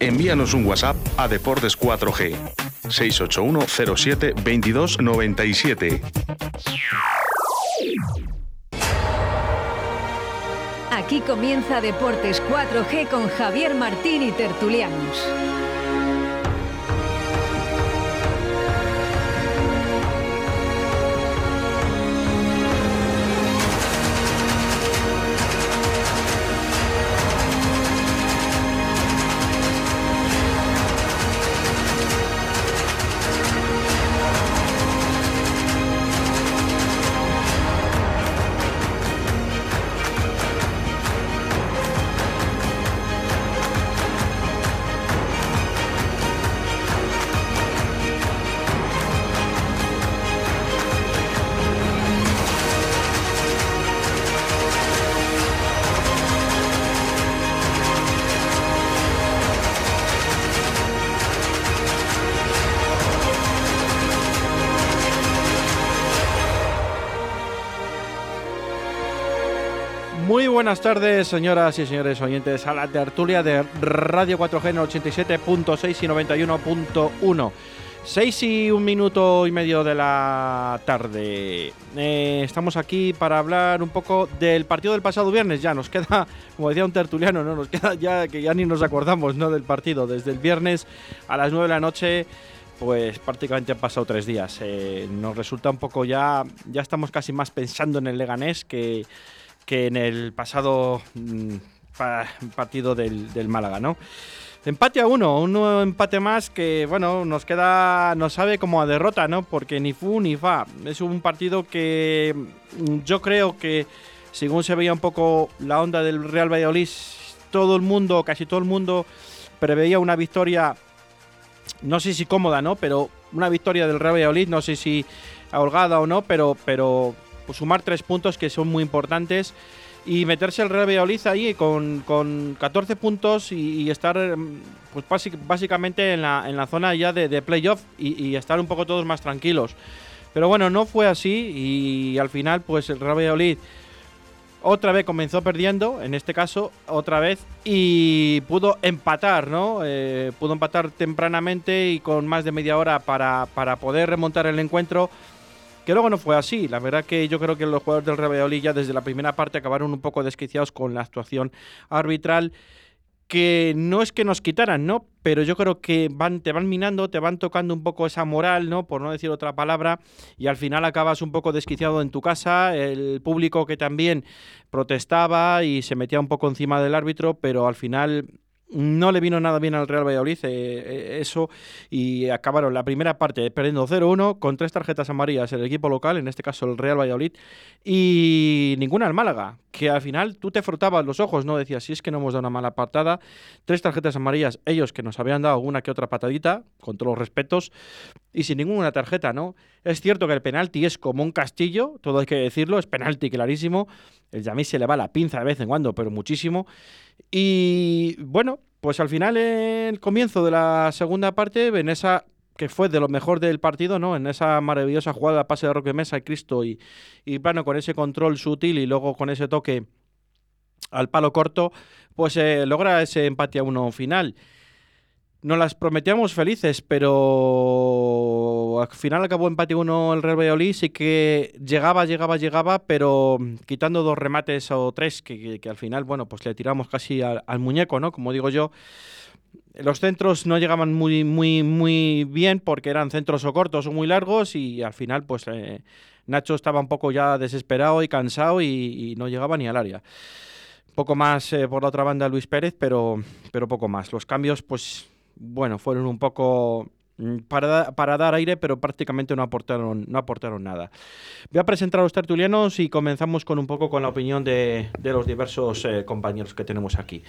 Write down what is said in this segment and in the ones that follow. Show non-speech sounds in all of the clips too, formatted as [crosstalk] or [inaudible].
envíanos un WhatsApp a Deportes 4G 681 07 22 97. Aquí comienza Deportes 4G con Javier Martín y Tertulianos. Buenas tardes, señoras y señores oyentes, a la tertulia de Radio 4G en 87.6 y 91.1. 6 y un minuto y medio de la tarde. Eh, estamos aquí para hablar un poco del partido del pasado viernes. Ya nos queda, como decía un tertuliano, ¿no? Nos queda ya que ya ni nos acordamos ¿no? del partido. Desde el viernes a las 9 de la noche pues prácticamente han pasado tres días. Eh, nos resulta un poco ya, ya estamos casi más pensando en el Leganés que, que en el pasado mm, partido del, Málaga, ¿no? Empate a uno, un nuevo empate más que, bueno, nos queda, nos sabe como a derrota, ¿no? Porque ni fu ni fa. Es un partido que mm, yo creo que, según se veía un poco la onda del Real Valladolid, todo el mundo, casi todo el mundo, preveía una victoria, no sé si cómoda, ¿no? Pero una victoria del Real Valladolid, no sé si holgada o no, pero, pero pues, sumar tres puntos que son muy importantes y meterse el Real Valladolid ahí con, con 14 puntos y, estar mm, pues básicamente en la, en la zona ya de, playoff y, estar un poco todos más tranquilos. Pero bueno, no fue así y al final pues el Real Valladolid otra vez comenzó perdiendo, en este caso otra vez, y pudo empatar, ¿no? Eh, pudo empatar tempranamente y con más de media hora para, para poder remontar el encuentro que luego no fue así. La verdad que yo creo que los jugadores del Real Valladolid ya desde la primera parte acabaron un poco desquiciados con la actuación arbitral que no es que nos quitaran, ¿no? Pero yo creo que van, te van minando, te van tocando un poco esa moral, ¿no? Por no decir otra palabra, y al final acabas un poco desquiciado en tu casa, el público que también protestaba y se metía un poco encima del árbitro, pero al final no le vino nada bien al Real Valladolid eh, eh, eso y acabaron la primera parte perdiendo 0-1 con tres tarjetas amarillas el equipo local, en este caso el Real Valladolid, y ninguna al Málaga, que al final tú te frotabas los ojos, ¿no? Decías, si es que no hemos dado una mala patada, tres tarjetas amarillas, ellos que nos habían dado alguna que otra patadita, con todos los respetos, y sin ninguna tarjeta, ¿no? Es cierto que el penalti es como un castillo, todo hay que decirlo, es penalti clarísimo, el Yamí se le va la pinza de vez en cuando, pero muchísimo, y bueno, pues al final, el comienzo de la segunda parte, en esa que fue de lo mejor del partido, ¿no? En esa maravillosa jugada, pase de Roque Mesa y Cristo y, y con ese control sutil y luego con ese toque al palo corto, pues eh, logra ese empate a uno final. Nos las prometíamos felices, pero al final acabó empate uno el Real Valladolid. Sí que llegaba, llegaba, llegaba, pero quitando dos remates o tres que, al final, bueno, pues le tiramos casi al, muñeco, ¿no? Como digo yo. Los centros no llegaban muy, muy, muy bien porque eran centros o cortos o muy largos y al final, pues eh, Nacho estaba un poco ya desesperado y cansado y, no llegaba ni al área. Poco más eh, por la otra banda Luis Pérez, pero, pero poco más. Los cambios, pues bueno, fueron un poco mm, para, para, dar aire, pero prácticamente no aportaron, no aportaron nada. Voy a presentar a los tertulianos y comenzamos con un poco con la opinión de, los diversos eh, compañeros que tenemos aquí.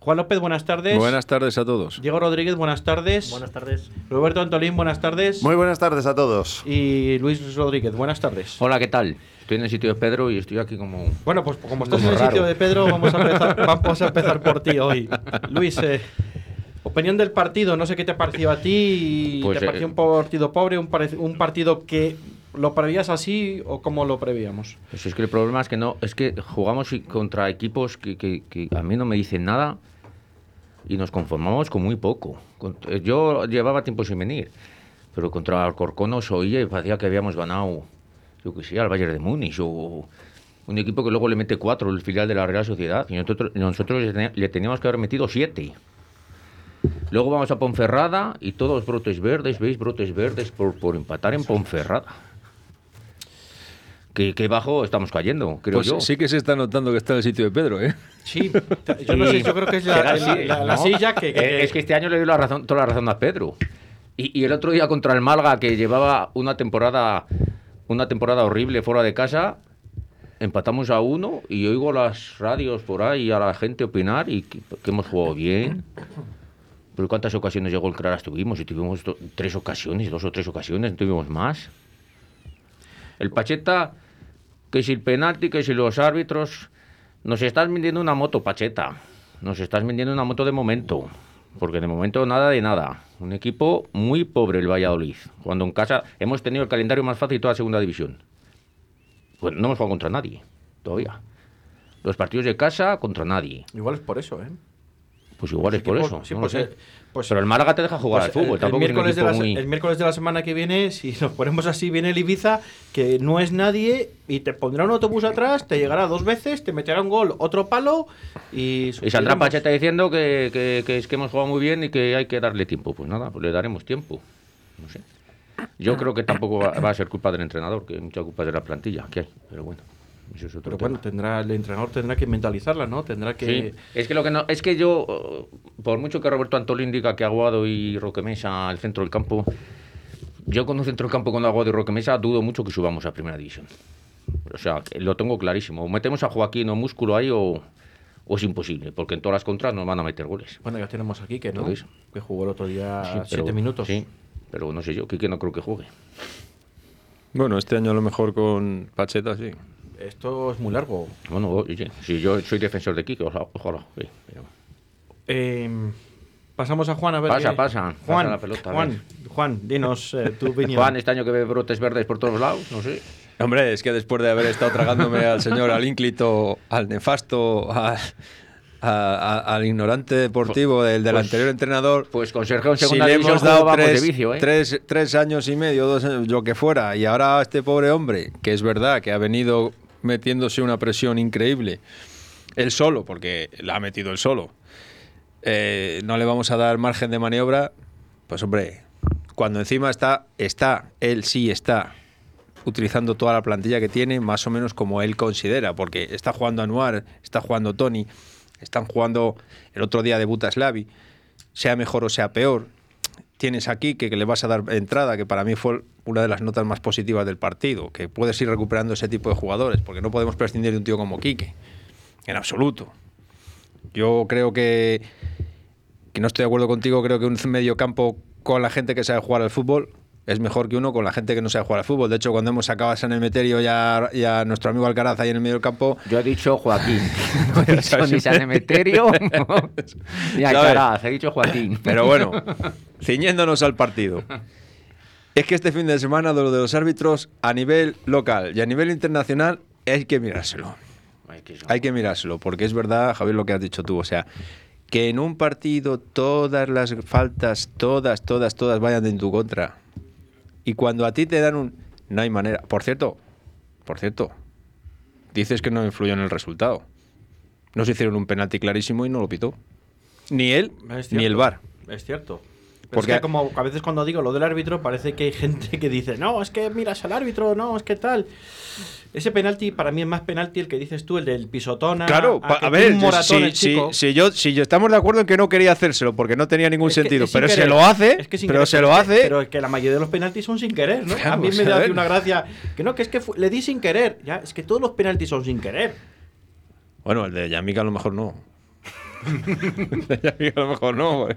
Juan López, buenas tardes. Buenas tardes a todos. Diego Rodríguez, buenas tardes. Buenas tardes. Roberto Antolín, buenas tardes. Muy buenas tardes a todos. Y Luis Rodríguez, buenas tardes. Hola, ¿qué tal? Estoy en el sitio de Pedro y estoy aquí como. Bueno, pues como estás en el sitio de Pedro, vamos a empezar, [laughs] vamos a empezar por ti hoy. Luis, eh, Opinión del partido, no sé qué te pareció a ti. Pues, ¿Te pareció eh, un partido pobre, un, un partido que lo prevías así o cómo lo prevíamos? Pues es que el problema es que no, es que jugamos contra equipos que, que, a mí no me dicen nada. y nos conformamos con muy poco. Eh, Yo llevaba tiempo sin venir, pero contra Alcorcón nos oía y parecía que habíamos ganado, yo que sé, al Bayern de Múnich o un equipo que luego le mete cuatro, el filial de la Real Sociedad, y nosotros, nosotros le teníamos que haber metido siete. Luego vamos a Ponferrada y todos brotes verdes, ¿veis? Brotes verdes por, por empatar en Ponferrada. Que, que bajo estamos cayendo, creo Pues yo. sí que se está notando que está en el sitio de Pedro, ¿eh? Sí, yo no sé, yo creo que es la, la- la- la ¿no? silla que... que- Eh, Es que este año le doy la razón, toda la razón a Pedro. Y, y el otro día contra el Malga, que llevaba una temporada, una temporada horrible fuera de casa, empatamos a uno y oigo las radios por ahí a la gente opinar y que, que hemos jugado bien. Pero ¿cuántas ocasiones llegó el Claras tuvimos? Y tuvimos tres ocasiones, dos o tres ocasiones, no tuvimos más. El Pacheta, que si el penalti, que si los árbitros... Nos estás vendiendo una moto, Pacheta. Nos estás vendiendo una moto de momento. Porque de momento nada de nada. Un equipo muy pobre el Valladolid. Cuando en casa hemos tenido el calendario más fácil de toda la segunda división. Pues no hemos jugado contra nadie. Todavía. Los partidos de casa contra nadie. Igual es por eso, ¿eh? Pues igual es por eso. Sí, no lo pues, sé. pues- Pero el Málaga te deja jugar Pues al fútbol. el, el miércoles de la, muy- el miércoles de la semana que viene, si nos ponemos así, viene el Ibiza, que no es nadie, y te pondrá un autobús atrás, te llegará dos veces, te meterá un gol, otro palo, y... Y saldrá. Pacheta diciendo que, que- que es que hemos jugado muy bien y que hay que darle tiempo. Pues nada, pues le daremos tiempo. No sé. Yo creo que tampoco va, va a ser culpa del entrenador, que mucha culpa de la plantilla que hay. Pero bueno, eso es otro Pero tema. bueno, tendrá, el entrenador tendrá que mentalizarla, ¿no? Tendrá que... Sí, es que lo que no, es que yo, por mucho que Roberto Antolín diga que Aguado y Roque Mesa al centro del campo, yo con un centro del campo con Aguado y Roque Mesa dudo mucho que subamos a primera división. O sea, lo tengo clarísimo. O metemos a Joaquín o Músculo ahí o, o es imposible, porque en todas las contras nos van a meter goles. Bueno, ya tenemos aquí que no, que jugó el otro día Sí, siete pero- minutos. Sí, pero no sé yo, que no creo que juegue. Bueno, este año a lo mejor con Pacheta, sí. Esto es muy largo. Bueno, oye, si yo soy defensor de Kike, ojalá, ojalá juegue, pero- Eh, pasamos a Juan a ver. Pasa, qué- pasa, pasa Juan, la pelota, Juan, dinos eh, tu [laughs] opinión. Juan, este año que ve brotes verdes por todos lados, no sé. Hombre, es que después de haber estado tragándome al señor, al ínclito, al nefasto, al, a- a- al ignorante deportivo del, del pues- anterior entrenador, Pues con Sergio en si segunda le división hemos dado tres, de vicio, ¿eh? tres- tres años y medio, dos años, lo que fuera, y ahora este pobre hombre, que es verdad que ha venido metiéndose una presión increíble, él solo, porque la ha metido él solo, eh, no le vamos a dar margen de maniobra, pues hombre, cuando encima está, está, él sí está utilizando toda la plantilla que tiene, más o menos como él considera, porque está jugando Anuar, está jugando Tony, están jugando el otro día debuta Slavi, sea mejor o sea peor. Tienes aquí que, que le vas a dar entrada, que para mí fue una de las notas más positivas del partido, que puedes ir recuperando ese tipo de jugadores, porque no podemos prescindir de un tío como Quique, en absoluto. Yo creo que, que no estoy de acuerdo contigo, creo que un medio campo con la gente que sabe jugar al fútbol es mejor que uno con la gente que no sabe jugar al fútbol. De hecho, cuando hemos sacado a San Emeterio y a, y a nuestro amigo Alcaraz ahí en el medio del campo, Yo he dicho Joaquín. No [laughs] he dicho ni San Emeterio [laughs] ni Alcaraz. He dicho Joaquín. Pero bueno, [laughs] ciñéndonos al partido. Es que este fin de semana lo de los árbitros a nivel local y a nivel internacional hay que mirárselo. Ay, que Hay que mirárselo, porque es verdad, Javier, lo que has dicho tú. O sea, que en un partido todas las faltas, todas, todas, todas vayan en tu contra. Y cuando a ti te dan un... No hay manera. Por cierto, por cierto, dices que no influyó en el resultado. No se hicieron un penalti clarísimo y no lo pitó. Ni él, ni el VAR. Es cierto. Porque- es que como a veces cuando digo lo del árbitro parece que hay gente que dice, no, es que miras al árbitro, no, es que tal. Ese penalti para mí es más penalti el que dices tú, el del pisotón. a- Claro, a que a ver, si, si- si yo, si yo estamos de acuerdo en que no quería hacérselo porque no tenía ningún Es que sentido, sin pero se querer. lo hace, Es que pero querer, se lo que- hace. Pero es que la mayoría de los penaltis son sin querer, ¿no? A mí me da una gracia. Que no, que es que fu- le di sin querer. Ya, es que todos los penaltis son sin querer. Bueno, el de Yamika a lo mejor no. El de Yamika a lo mejor no.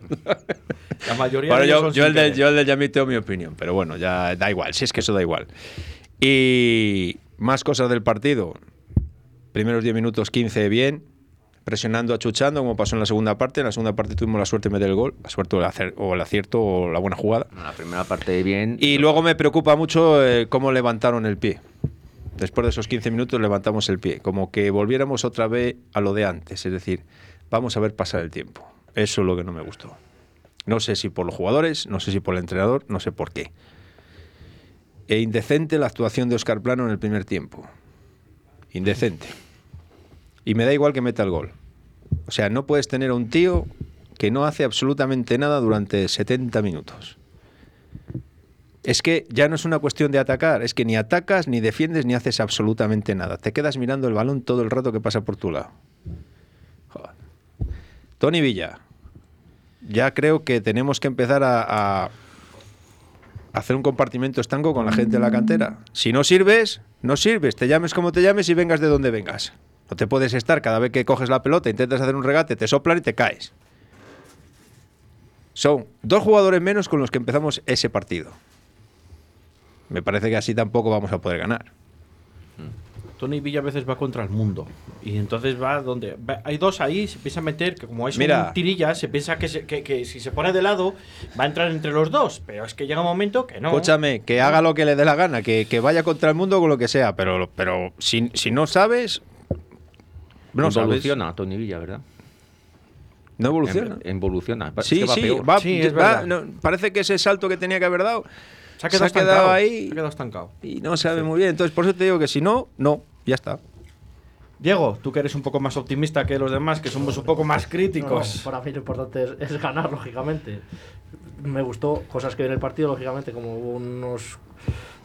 La mayoría Bueno, de yo, yo el de, querer. yo el de Yamik tengo mi opinión, pero bueno, ya da igual, si es que eso da igual. Y más cosas del partido. Primeros 10 minutos, 15 bien, presionando, achuchando, como pasó en la segunda parte. En la segunda parte tuvimos la suerte de meter el gol, la suerte o el, acer- o el acierto o la buena jugada. La primera parte bien. Y luego me preocupa mucho eh, cómo levantaron el pie. Después de esos 15 minutos levantamos el pie, como que volviéramos otra vez a lo de antes, es decir, vamos a ver pasar el tiempo. Eso es lo que no me gustó. No sé si por los jugadores, no sé si por el entrenador, no sé por qué. E indecente la actuación de Oscar Plano en el primer tiempo. Indecente. Y me da igual que meta el gol. O sea, no puedes tener a un tío que no hace absolutamente nada durante 70 minutos. Es que ya no es una cuestión de atacar, es que ni atacas, ni defiendes, ni haces absolutamente nada. Te quedas mirando el balón todo el rato que pasa por tu lado. Tony Villa, ya creo que tenemos que empezar a, a hacer un compartimento estanco con la gente de la cantera. Si no sirves, no sirves. Te llames como te llames y vengas de donde vengas. No te puedes estar cada vez que coges la pelota, intentas hacer un regate, te soplan y te caes. Son dos jugadores menos con los que empezamos ese partido. Me parece que así tampoco vamos a poder ganar. Tony Villa a veces va contra el mundo. Y entonces va donde. va- hay dos ahí, se piensa meter, que como es Mira. un tirilla, se piensa que, se- que- que si se pone de lado, va a entrar entre los dos. Pero es que llega un momento que no. Escúchame, que haga lo que le dé la gana, que, que vaya contra el mundo con lo que sea, pero, pero si, si no sabes. No sabes. Evoluciona Tony Villa, ¿verdad? No evoluciona. Em- Evoluciona. Es Sí, que va sí, peor. va- Sí, es va- verdad. no, parece que ese salto que tenía que haber dado Se ha quedado, se ha quedado estancado, ahí. Se ha quedado estancado. y no sabe muy bien. Entonces, por eso te digo que si no, no, ya está. Diego, tú que eres un poco más optimista que los demás, que somos un poco más críticos. No, para mí lo importante es, es ganar, lógicamente. Me gustó cosas que en el partido, lógicamente, como unos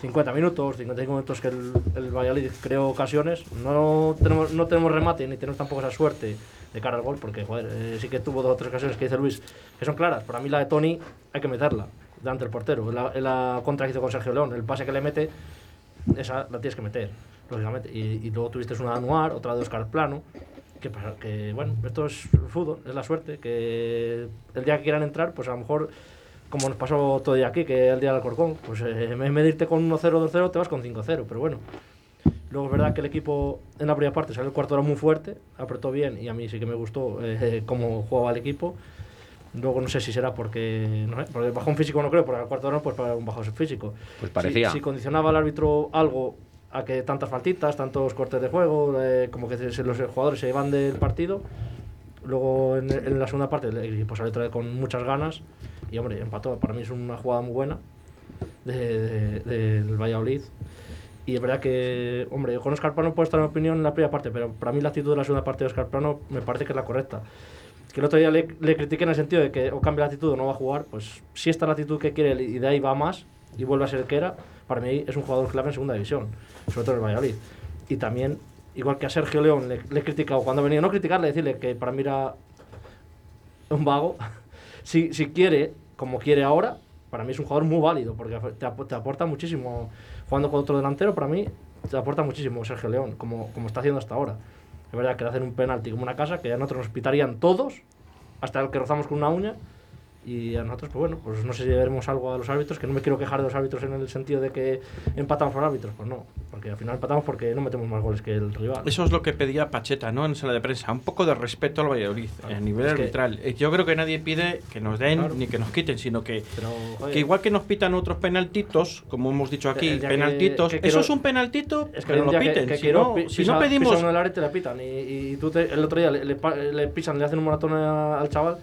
50 minutos, 55 minutos que el, el Valladolid creó ocasiones. No tenemos, no tenemos remate ni tenemos tampoco esa suerte de cara al gol, porque joder, eh, sí que tuvo dos o tres ocasiones que dice Luis que son claras. Para mí la de Tony hay que meterla delante del portero. La, la contra que hizo con Sergio León, el pase que le mete, esa la tienes que meter, lógicamente. Y, y luego tuviste una de Anuar, otra de Oscar Plano. Que, que bueno, esto es fútbol, es la suerte. Que el día que quieran entrar, pues a lo mejor, como nos pasó todo día aquí, que el día del Alcorcón, pues eh, en vez de irte con 1-0 2-0, te vas con 5-0. Pero bueno, luego es verdad que el equipo en la primera parte salió el cuarto hora muy fuerte, apretó bien y a mí sí que me gustó eh, cómo jugaba el equipo. Luego no sé si será porque, no sé, porque el bajón físico no creo, porque al cuarto hora pues para un bajón físico. Pues Si- parecía. Si, condicionaba al árbitro algo a que tantas faltitas, tantos cortes de juego, eh, como que se- los jugadores se iban del partido. Luego en, en la segunda parte el equipo salió otra vez con muchas ganas y hombre, empató. Para mí es una jugada muy buena de- de- del Valladolid. Y es verdad que, hombre, yo con Oscar Plano puedo estar en opinión en la primera parte, pero para mí la actitud de la segunda parte de Oscar Plano me parece que es la correcta. Que el otro día le, le critiqué en el sentido de que o cambia la actitud o no va a jugar, pues si esta es la actitud que quiere y de ahí va más y vuelve a ser el que era, para mí es un jugador clave en segunda división, sobre todo en el Valladolid. Y también, igual que a Sergio León le, le he criticado cuando ha venido, no criticarle, decirle que para mí era un vago. [laughs] si, si quiere, como quiere ahora, para mí es un jugador muy válido, porque te, ap- te aporta muchísimo. Jugando con otro delantero, para mí, te aporta muchísimo Sergio León, como, como está haciendo hasta ahora. Es verdad que le hacen un penalti como una casa, que a nosotros nos pitarían todos, hasta el que rozamos con una uña. Y a nosotros, pues bueno, pues no sé si veremos algo a los árbitros, que no me quiero quejar de los árbitros en el sentido de que empatamos por árbitros, pues no, porque al final empatamos porque no metemos más goles que el rival. Eso es lo que pedía Pacheta, ¿no? En sala de prensa. Un poco de respeto al Valladolid a nivel Es arbitral. Eh, Yo creo que nadie pide que nos den Claro. ni que nos quiten, sino que, Pero, que igual que nos pitan otros penaltitos, como hemos dicho aquí, El penaltitos, que eso es un penaltito, Es que no lo piten. si, no, pi- si no pisa- pedimos... pisa te la pitan. Y, y tú te- el otro día le, le pisan, le hacen un maratón al chaval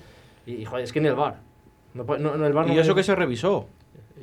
y, y, joder, es que ni el bar. No, puede- no, no, el bar no Y eso que se revisó.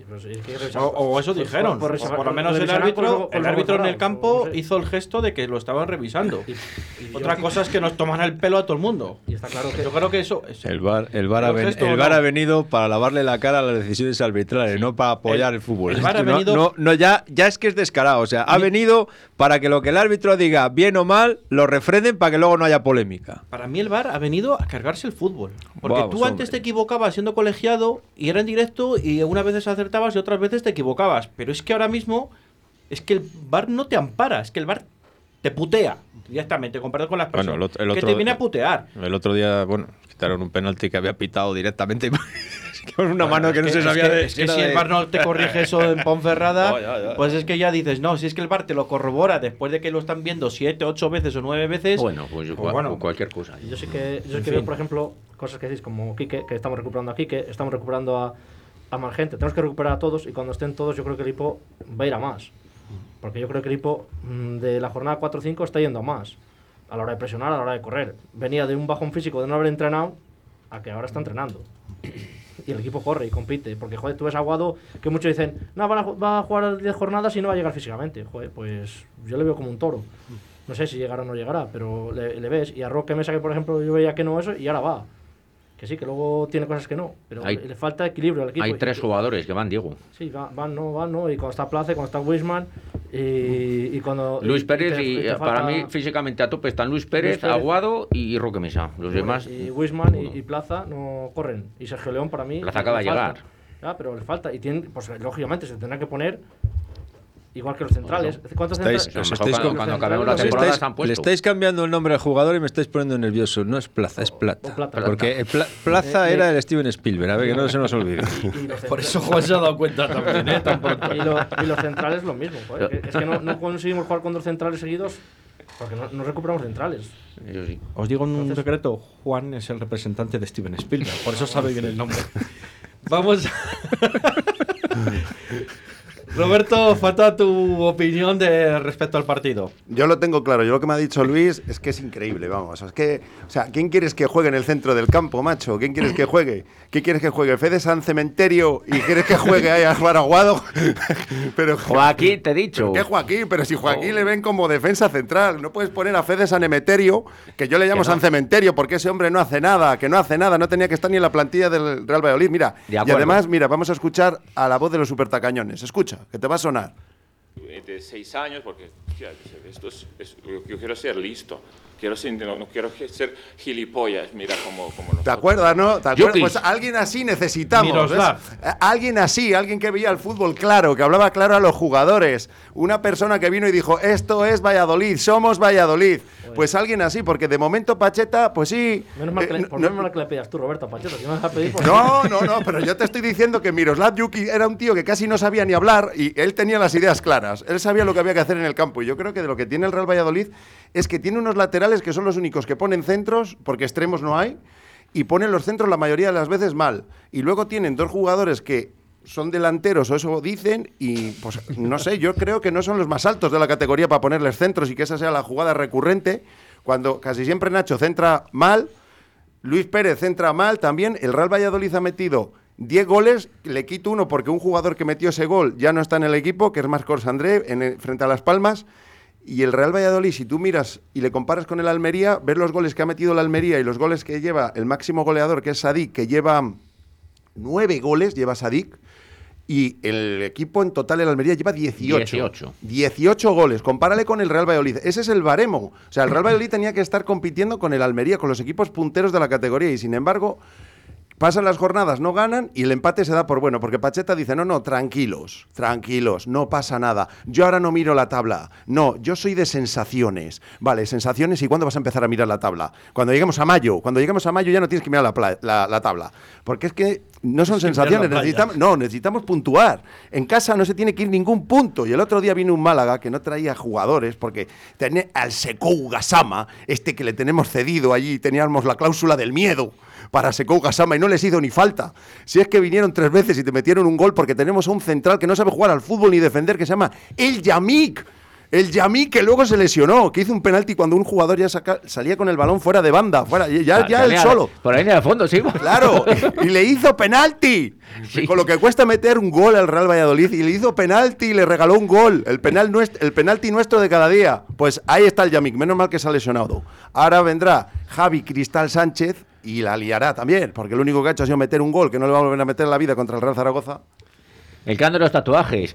Pues es que O, o eso dijeron. por- por por lo menos el árbitro, el árbitro en el campo no sé. hizo el gesto de que lo estaban revisando. Y- y Otra yo- cosa es que nos toman el pelo a todo el mundo. Y está claro que Yo creo que eso... es- El VAR, el VAR, ha, ¿El ven- gesto el o VAR no? ha venido para lavarle la cara a las decisiones arbitrales, no para apoyar El- el, fútbol. el que ha no- venido- no, no, ya, ya es que es descarado. O sea, ha venido para que lo que el árbitro diga, bien o mal, lo refrenden para que luego no haya polémica. Para mí el VAR ha venido a cargarse el fútbol. Porque Vamos, tú antes hombre. te equivocabas siendo colegiado y era en directo y unas veces acertabas y otras veces te equivocabas. Pero es que ahora mismo es que el VAR no te ampara, es que el VAR te putea directamente, comparado con las Bueno, personas. el otro- el que otro- te viene a putear. El otro día, bueno, quitaron un penalti que había pitado directamente [laughs] con una Bueno, mano es que no se es sabía que- de Es que si el de- VAR no te corrige eso en [laughs] Ponferrada, Oh, ya, ya. pues es que ya dices, no, si es que el VAR te lo corrobora después de que lo están viendo siete, ocho veces o nueve veces. Bueno, pues, Pues bueno. cualquier cosa. yo sí que, yo sí En que veo, por ejemplo, cosas que decís como Quique, que estamos recuperando a Quique, estamos recuperando a, a más gente. Tenemos que recuperar a todos y cuando estén todos yo creo que el equipo va a ir a más. Porque yo creo que el equipo mm, de la jornada 4-5 está yendo a más. A la hora de presionar, a la hora de correr. Venía de un bajón físico de no haber entrenado a que ahora está entrenando. Y el equipo corre y compite. Porque, joder, tú ves Aguado que muchos dicen, no, va a, va a jugar 10 jornadas y no va a llegar físicamente. Joder, pues yo le veo como un toro. No sé si llegará o no llegará, pero le, le ves. Y a Roque Mesa, que por ejemplo yo veía que no eso, y ahora va. Que sí, que luego tiene cosas que no. Pero Hay- le, falta equilibrio al equipo. Hay tres jugadores que van, Diego. Sí, va- van, no, van, no. Y cuando está Place, cuando está Wisman, y, y cuando. Luis y- Pérez te- y, te para mí físicamente a tope están Luis Pérez, Pérez. Aguado y Roque Mesa. Los demás. Y Wisman y, Plaza no corren. Y Sergio León para mí. Plaza acaba de llegar. Ya, pero le falta. Y tiene, pues lógicamente se tendrá que poner igual que los centrales. ¿Cuántos Estáis- centrales? estáis cuando, acabemos la temporada estáis, se han le estáis cambiando el nombre al jugador y me estáis poniendo nervioso. No es Plaza, es Plata. O Plata. Porque el Pla- Plaza Eh, era eh. el Steven Spielberg, a ver que no se nos olvide. [laughs] Por eso Juan se ha dado cuenta también, ¿eh? [laughs] Y, lo- y los centrales lo mismo. joder, es que no, no conseguimos jugar con dos centrales seguidos porque no, no recuperamos centrales. Sí. Os digo un Entonces- secreto, Juan es el representante de Steven Spielberg, por eso sabe bien el nombre. [laughs] Vamos. Roberto, falta tu opinión de respecto al partido. Yo lo tengo claro. Yo lo que me ha dicho Luis es que es increíble, vamos. Es que, o sea, ¿quién quieres que juegue en el centro del campo, macho? ¿Quién quieres que juegue? ¿Quién quieres que juegue? ¿Fede San Cementerio y quieres que juegue ahí a Juan Aguado? [laughs] Pero [laughs] Joaquín, te he dicho. ¿Pero qué Joaquín? Pero si Joaquín le ven como defensa central, no puedes poner a Fede San Emeterio, que yo le llamo no. San Cementerio, porque ese hombre no hace nada, que no hace nada, no tenía que estar ni en la plantilla del Real Valladolid. Mira, De y además, mira, vamos a escuchar a la voz de los supertacañones. Escucha, que te va a sonar. de seis años, porque esto es, es- yo quiero ser listo, quiero ser, no, no quiero ser gilipollas, mira como, como ¿Te acuerdas, no? ¿Te acuerdas? Yupis. Pues alguien así necesitamos. Alguien así, alguien que veía el fútbol claro, que hablaba claro a los jugadores. Una persona que vino y dijo, esto es Valladolid, somos Valladolid. Pues alguien así, porque de momento Pacheta, pues sí. Menos mal que, eh, no- menos mal que le pidas tú, Roberto Pacheta. Si no me vas a pedir, pues No, no, no, pero yo te estoy diciendo que Miroslav Yuki era un tío que casi no sabía ni hablar y él tenía las ideas claras. Él sabía lo que había que hacer en el campo. Y yo creo que de lo que tiene el Real Valladolid es que tiene unos laterales que son los únicos que ponen centros, porque extremos no hay, y ponen los centros la mayoría de las veces mal. Y luego tienen dos jugadores que son delanteros o eso dicen y pues no sé, yo creo que no son los más altos de la categoría para ponerles centros y que esa sea la jugada recurrente cuando casi siempre Nacho centra mal Luis Pérez entra mal también. El Real Valladolid ha metido 10 goles. Le quito uno porque un jugador que metió ese gol ya no está en el equipo, que es Marcos André, en frente a Las Palmas. Y el Real Valladolid, si tú miras y le comparas con el Almería, ver los goles que ha metido el Almería y los goles que lleva el máximo goleador, que es Sadik, que lleva nueve goles, lleva Sadik. Y el equipo en total, el Almería, lleva 18. 18. 18 goles. Compárale con el Real Valladolid. Ese es el baremo. O sea, el Real [laughs] Valladolid tenía que estar compitiendo con el Almería, con los equipos punteros de la categoría. Y sin embargo, pasan las jornadas, no ganan y el empate se da por bueno. Porque Pacheta dice: No, no, tranquilos, tranquilos, no pasa nada. Yo ahora no miro la tabla. No, yo soy de sensaciones. Vale, sensaciones. ¿Y cuándo vas a empezar a mirar la tabla? Cuando lleguemos a mayo. Cuando lleguemos a mayo ya no tienes que mirar la, la- la tabla. Porque es que no son sensaciones. Necesitamos, no, necesitamos puntuar. En casa no se tiene que ir ningún punto. Y el otro día vino un Málaga que no traía jugadores porque tenía al Sekou Gasama, este que le tenemos cedido allí, teníamos la cláusula del miedo para Sekou Gasama y no les hizo ni falta. Si es que vinieron tres veces y te metieron un gol porque tenemos a un central que no sabe jugar al fútbol ni defender que se llama El Yamik. El Yamik que luego se lesionó, que hizo un penalti cuando un jugador ya saca- salía con el balón fuera de banda, fuera, ya, ya él solo. Por ahí en el fondo, sí. Claro, y le hizo penalti. Sí. Con lo que cuesta meter un gol al Real Valladolid y le hizo penalti y le regaló un gol, el penal nuest- el penalti nuestro de cada día. Pues ahí está el Yamik, menos mal que se ha lesionado. Ahora vendrá Javi Cristal Sánchez y la liará también, porque lo único que ha hecho ha sido meter un gol que no le va a volver a meter en la vida contra el Real Zaragoza. El que anda de los tatuajes,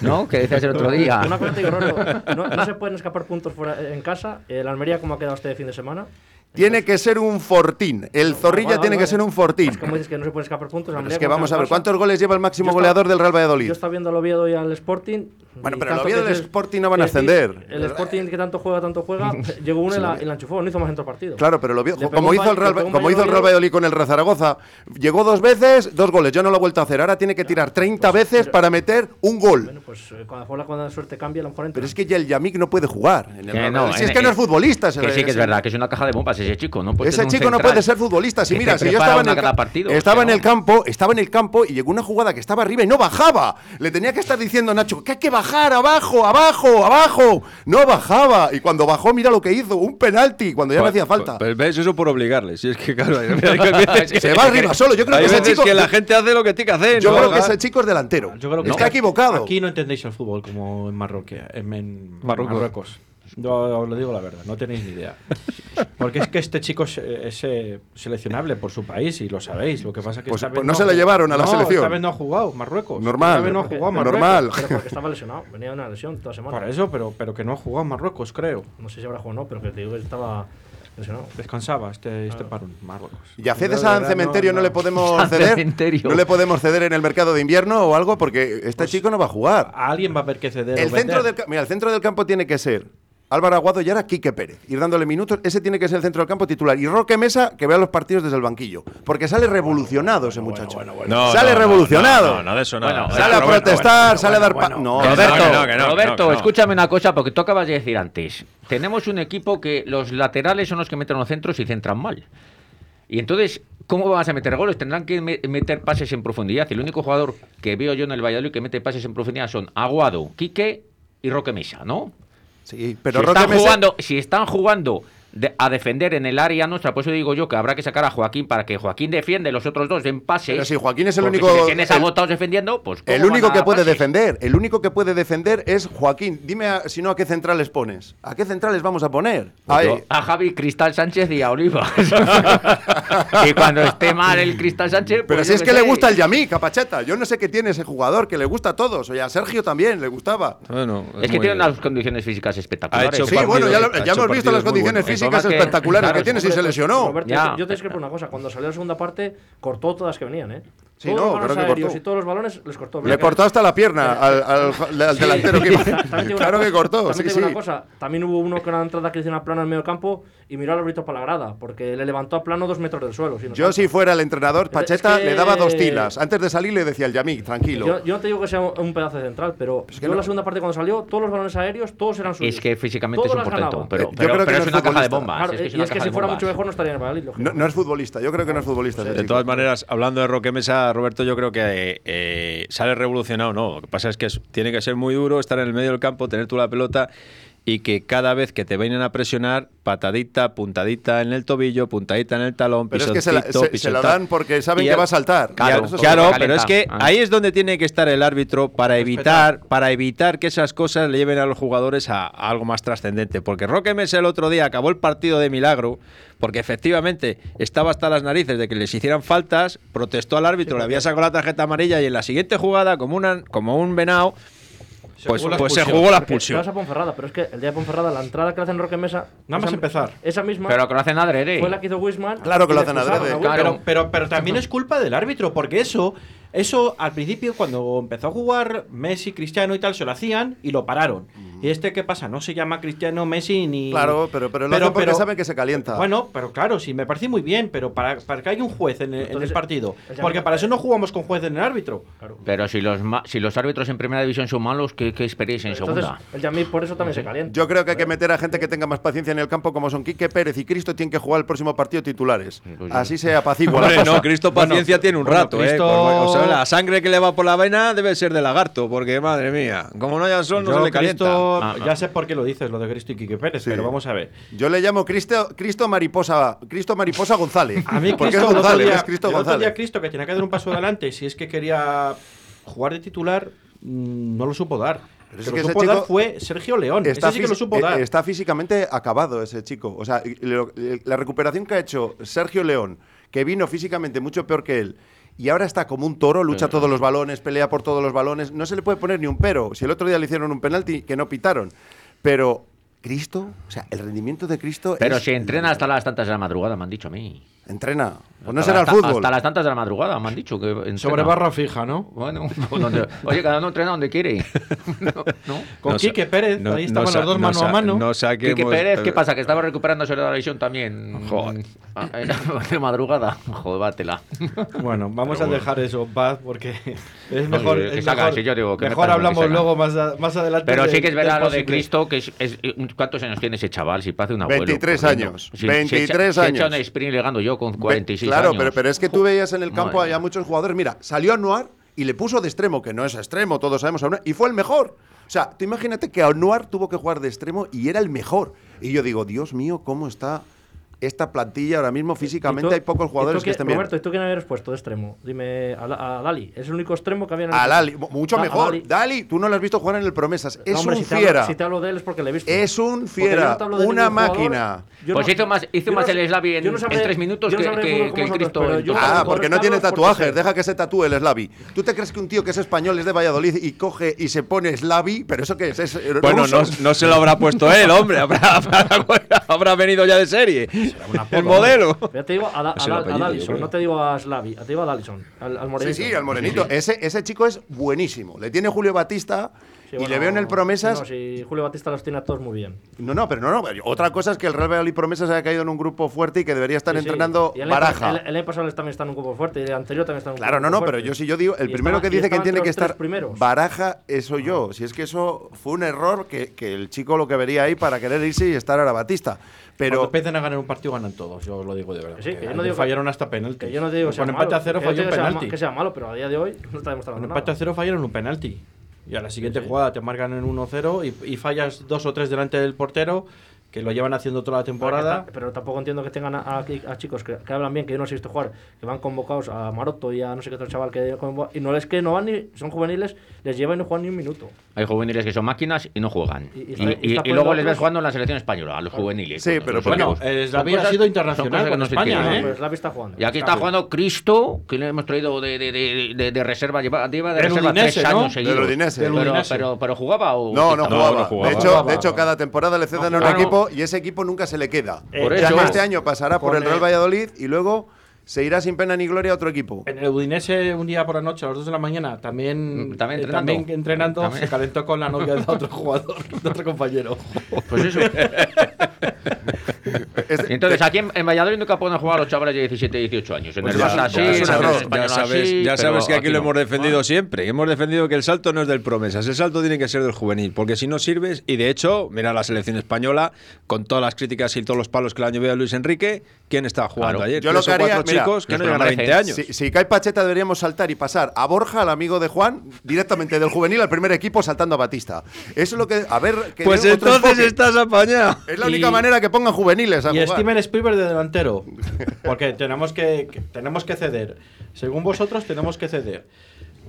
¿no? Que decías el otro día. Una cosa te digo, Roberto, no, no se pueden escapar puntos fuera, en casa. El Almería, ¿cómo ha quedado este fin de semana? Tiene que ser un fortín. El Zorrilla Vale, tiene vale, que ser un fortín. Pues como dices que no se pueden escapar puntos, el es que ¿cómo vamos a ver, en? ¿cuántos goles lleva el máximo Yo estaba- goleador del Real Valladolid? Yo estaba viendo el Oviedo y al Sporting. Bueno, y pero el Oviedo del dices- Sporting no van a ascender. El Sporting que tanto juega, tanto juega, [laughs] llegó uno y la, y la enchufó, no hizo más dentro partido. Claro, pero lo vio, Le pegó como hizo el Real, como hizo el Real Oviedo. Valladolid con el Real Zaragoza. Llegó dos veces, dos goles. Yo no lo he vuelto a hacer. Ahora tiene que tirar 30 veces para meter un gol. Bueno, pues eh, cuando la cuando la suerte cambia, a lo mejor entra. Pero es que ya el Yamik no puede jugar. en el no, si en- es que no en- es futbolista. Que sí, que es verdad, que es una caja de bombas. Ese chico, ¿no? Puede Ese ser un chico no central puede ser futbolista. Si mira, si yo estaba en el, partido, estaba o en el campo, estaba en el campo y llegó una jugada que estaba arriba y no bajaba. Le tenía que estar diciendo a Nacho que hay que bajar abajo, abajo, abajo. No bajaba. Y cuando bajó, mira lo que hizo, un penalti cuando ya no Pues- hacía falta. Pues ves eso por obligarle. Si es que, claro, hay [laughs] veces que- Se va arriba solo. Yo creo hay que ese veces chico. que la gente hace lo que tiene que hacer. yo ¿no? creo que ese chico es delantero. Yo creo que Está equivocado. Aquí no entendéis el fútbol como en Marroquia, en, en Marruecos. Marruecos. Yo os lo digo la verdad, no tenéis ni idea. Porque es que este chico es, es, eh, seleccionable por su país y lo sabéis. Lo que pasa es que Pues- pues no se le llevaron a la no, selección. Esta vez no ha jugado Marruecos. Normal. Esta vez no ha jugado Marruecos. Normal. Pero porque estaba lesionado, venía de una lesión toda semana. Por eso, pero, pero que no ha jugado Marruecos, creo. No sé si habrá jugado o no, pero que te digo que estaba lesionado. Descansaba este, este parón, Marruecos. Y a San verdad, Cementerio no, no- le podemos [laughs] ceder. Cementerio. No le podemos ceder en el mercado de invierno o algo porque este chico no va a jugar. A alguien va a haber que ceder. El o centro, del, mira, el centro del campo tiene que ser Álvaro Aguado y ahora Quique Pérez. Ir dándole minutos. Ese tiene que ser el centro del campo titular. Y Roque Mesa, que vea los partidos desde el banquillo. Porque sale revolucionado ese muchacho. No, sale no, revolucionado. No, no, no, de eso nada. Bueno, Sale a protestar, sale a dar... pa- no, Roberto, Roberto, escúchame una cosa, porque tú acabas de decir antes. Tenemos un equipo que los laterales son los que meten los centros y centran mal. Y entonces, ¿cómo vas a meter goles? Tendrán que me- meter pases en profundidad. Y el único jugador que veo yo en el Valladolid que mete pases en profundidad son Aguado, Quique y Roque Mesa, ¿no? Sí, pero si, están jugando, si están jugando de- a defender en el área nuestra, por eso digo yo que habrá que sacar a Joaquín para que Joaquín defiende los otros dos en pases. Pero si Joaquín es el único- Si tienes agotados defendiendo, pues. ¿cómo El van único a que puede pases? defender, el único que puede defender es Joaquín. Dime si no a qué centrales pones. ¿A qué centrales vamos a poner? Ahí. Yo a Javi Cristal Sánchez y a Oliva. [laughs] [laughs] y cuando esté mal el Cristal Sánchez. Pero pues si yo es que le gusta el Yamí, Capacheta. Yo no sé qué tiene ese jugador, que le gusta a todos. Oye, a Sergio también le gustaba. Bueno, Es que tiene unas condiciones físicas espectaculares. Ha hecho Sí, partido- bueno, ya, lo- hemos visto las condiciones físicas Problema es que- espectaculares que claro, tiene si se lesionó. Roberto, Ya. yo- te discrepo una cosa. Cuando salió la segunda parte, cortó todas que venían, ¿eh? Sí, todos no, los creo que aéreos cortó. y todos los balones les cortó. Le que- cortó hasta la pierna al, al- al delantero que [laughs] Claro que cortó, También sí, te digo sí. una cosa. También hubo uno con una entrada que hizo una plana en medio campo y miró al árbitro para la grada, porque le levantó a plano dos metros del suelo. si no Yo si fuera el entrenador, Es Pacheta que- le daba dos tilas. Antes de salir le decía al Yamí, tranquilo. Yo, yo no te digo que sea un pedazo de central, pero que yo no. en la segunda parte cuando salió, todos los balones aéreos, todos eran suyos. Es que físicamente es un portento. Pero, yo creo que pero es una caja de bombas. Y es que si fuera mucho mejor no estaría en el Valladolid, No, es futbolista, yo creo que no es futbolista. De todas maneras, hablando de Roque Mesa, Roberto, yo creo que eh, sale revolucionado, no. Lo que pasa es que tiene que ser muy duro estar en el medio del campo, tener tú la pelota y que cada vez que te vienen a presionar, patadita, puntadita en el tobillo, puntadita en el talón, Pero es que se, la- se- se dan porque saben Y que va a saltar. Claro, Claro, otra. pero es que Ah. ahí es donde tiene que estar el árbitro para evitar, para evitar que esas cosas le lleven a los jugadores a, a algo más trascendente. Porque Roque Mesa el otro día acabó el partido de milagro, porque efectivamente estaba hasta las narices de que les hicieran faltas, protestó al árbitro, le había sacado la tarjeta amarilla y en la siguiente jugada, como, una, como un venado, pues, jugó la pues se expulsión. jugó la Porque te vas expulsión. a Ponferrada, pero es que el día de Ponferrada, la entrada que hacen Roque Mesa. Nada más esa- empezar. Esa misma Pero que lo hacen adrede. fue la que hizo Wisman. Claro que lo hacen adrede. Claro. Pero, pero, pero también es culpa del árbitro, porque eso, eso al principio cuando empezó a jugar Messi, Cristiano y tal, se lo hacían y lo pararon. Y este, ¿qué pasa? No se llama Cristiano Messi ni... Claro, pero, pero hacen porque saben que se calienta. Bueno, pero claro, sí, me parece muy bien, pero para, para que haya un juez en el, en el Entonces, partido. Porque para eso no jugamos con juez en el árbitro. Pero si los, ma- si los árbitros en primera división son malos, ¿qué, qué esperéis en Entonces, segunda? el Yamir por eso también se calienta. Yo creo que hay que meter a gente que tenga más paciencia en el campo, como son Quique Pérez y Cristo, tienen que jugar el próximo partido titulares. pues Así se apacigua la Hombre, cosa. no, Cristo paciencia tiene un bueno, rato, Cristo- ¿eh? Por- o sea, la sangre que le va por la vena debe ser de lagarto, porque madre mía, como no haya sol, no Yo, se le calienta. Cristo, Ah, ya sé por qué lo dices, lo de Cristo y Quique Pérez, Sí. pero vamos a ver. Yo le llamo Cristo, Cristo Mariposa, Cristo Mariposa González. A mí Cristo, es González, día- es Cristo el otro día González. Cristo que tenía que dar un paso adelante, si es que quería jugar de titular, mm, no lo supo dar. Pero que que lo ese supo dar fue Sergio León. Está, Ese sí que lo supo eh, dar. está físicamente acabado ese chico. O sea, eh, la recuperación que ha hecho Sergio León, que vino físicamente mucho peor que él, y ahora está como un toro, lucha todos los balones, pelea por todos los balones, no se le puede poner ni un pero. Si el otro día le hicieron un penalti que no pitaron. Pero Cristo, o sea, el rendimiento de Cristo Pero es- si entrena hasta las tantas de la madrugada, me han dicho a mí. Entrena. Pues no Hasta será el fútbol. Hasta las tantas de la madrugada, me han dicho. que entrena. Sobre barra fija, ¿no? Bueno, pues donde- oye, cada uno entrena donde quiere. [laughs] ¿No? ¿No? Con No Quique Pérez, no- ahí estaban los dos no mano a mano. No saquemos, Quique Pérez, ¿qué eh, pasa? Que estaba recuperándose de la lesión también. Joder. Ah, era [laughs] De madrugada. Joder, bátela. Bueno, vamos a dejar eso paz porque [laughs] es mejor. que es saca, mejor, si yo digo que mejor que hablamos sacan. luego más, a- más adelante. Pero sí de- que es verdad lo de. Cristo, que es, es- ¿Cuántos años tiene ese chaval? Si parece un abuelo. 23 corriendo. años, Si- si 23 echa- si echa años. un sprint llegando yo con Ve- 46 claro, años. pero, pero es que tú veías en el campo Madre a mía. muchos jugadores. Mira, salió Anuar y le puso de extremo, que no es extremo, todos sabemos, y fue el mejor. O sea, tú imagínate que Anuar tuvo que jugar de extremo y era el mejor. Y yo digo, Dios mío, ¿cómo está esta plantilla ahora mismo? ¿Y Físicamente tú- hay pocos jugadores que qué- estén bien. Roberto, ¿y tú quién habías puesto de extremo? Dime, a, a Dali. Es el único extremo que había en el A mu- mucho mejor. Dali. Dali, tú no lo has visto jugar en el Promesas. Es No, hombre, un si te hablo- fiera. si te hablo de él es porque le he visto. Es un fiera, no una jugador. máquina. Pues hizo más- hizo más el Slavi en- sabré- en tres minutos que- sabré que- que Cristo. Ah, porque no tiene tatuajes. Deja que se tatúe el Slavi. ¿Tú te crees que un tío que es español es de Valladolid y coge y se pone Slavi? ¿Pero eso qué es? ¿Es eh, Bueno, no se lo habrá puesto él, hombre. Habrá, [laughs] [laughs] habrá- venido ya de serie. El modelo. Ya te digo a, Da- Dallison, no te digo a Slavi, te digo a Dallison, al, al Sí, morenito. sí, al morenito. Ese, ese chico es buenísimo. Le tiene Julio Batista Sí, y bueno, le veo en el Promesas. No, si Julio Batista los tiene a todos muy bien. No, no, pero no, no. Otra cosa es que el Real Valladolid Promesas haya caído en un grupo fuerte y que debería estar Sí, entrenando Y el año- Baraja. El, el año pasado también está en un grupo fuerte y el anterior también está en un Claro, no, grupo no, pero fuerte. yo sí yo digo, el Y primero estaba- que dice que tiene que estar primeros. Baraja, eso yo. Si es que eso fue un error que, que el chico lo que vería ahí para querer irse y estar ahora Batista. Cuando Pero empiecen a ganar un partido ganan todos, yo lo digo de verdad. Sí, que yo no digo que- fallaron hasta penalti. Que yo no digo Con malo, empate a cero que yo falló un penalti. Que sea malo, pero a día de hoy no está demostrando Con nada. empate a cero fallaron un penalti. Y a la siguiente Sí, sí. jugada te marcan en 1-0 y, y fallas dos o tres delante del portero, que lo llevan haciendo toda la temporada. Pero tampoco entiendo que tengan a, a- a chicos que, que hablan bien, que yo no sé visto jugar, que van convocados a Maroto y a no sé qué otro chaval que y no es que no van ni, son juveniles, les llevan y no juegan ni un minuto. Hay juveniles que son máquinas y no juegan. Y- y Y, está- y y- está y poniendo luego les ves jugando en la selección española, a los juveniles. Sí, pero. Bueno, Slavi ha cosas- sido internacional con no España. ¿eh? Pues Slavi está jugando. Y aquí está jugando Cristo, que le hemos traído de, de, de, de, de reserva. Lleva, lleva de reserva Udinese, tres ¿no? años Del seguidos. Pero, Udinese. pero, pero jugaba o. No, no jugaba. no jugaba. De No hecho, jugaba. de hecho cada temporada le ceden a un jugaba. Equipo y ese equipo nunca se le queda. Por Ya eso. que este año pasará por el Real Valladolid y luego se irá sin pena ni gloria a otro equipo. En el Udinese, un día por la noche, a las 2 de la mañana, también, Mm, también eh, entrenando. también entrenando, También. se calentó con la novia de otro jugador, de otro compañero. Pues eso. [laughs] Entonces, aquí en, en Valladolid nunca pueden jugar los chavales de 17 y 18 años. En Pues el ya, Barça ya sí, es en un el error. español Ya sabes, así, ya pero sabes que aquí lo no. hemos defendido siempre. Hemos defendido que el salto no es del promesas, el salto tiene que ser del juvenil, porque si no sirves, y de hecho, mira la selección española, con todas las críticas y todos los palos que le han llovido a Luis Enrique, ¿quién estaba jugando Claro. ayer? Yo lo que haría, cuatro mira, chicos que no llegan a 20 merecen. años. Si, si cae Pacheta deberíamos saltar y pasar a Borja, al amigo de Juan, directamente del juvenil al primer equipo saltando a Batista. Eso es lo que... A ver... que Pues entonces estás apañado. Es la única Y- manera que pongan juveniles a Y jugar. Steven Spielberg de delantero. Porque tenemos que, que- tenemos que ceder. Según vosotros, tenemos que ceder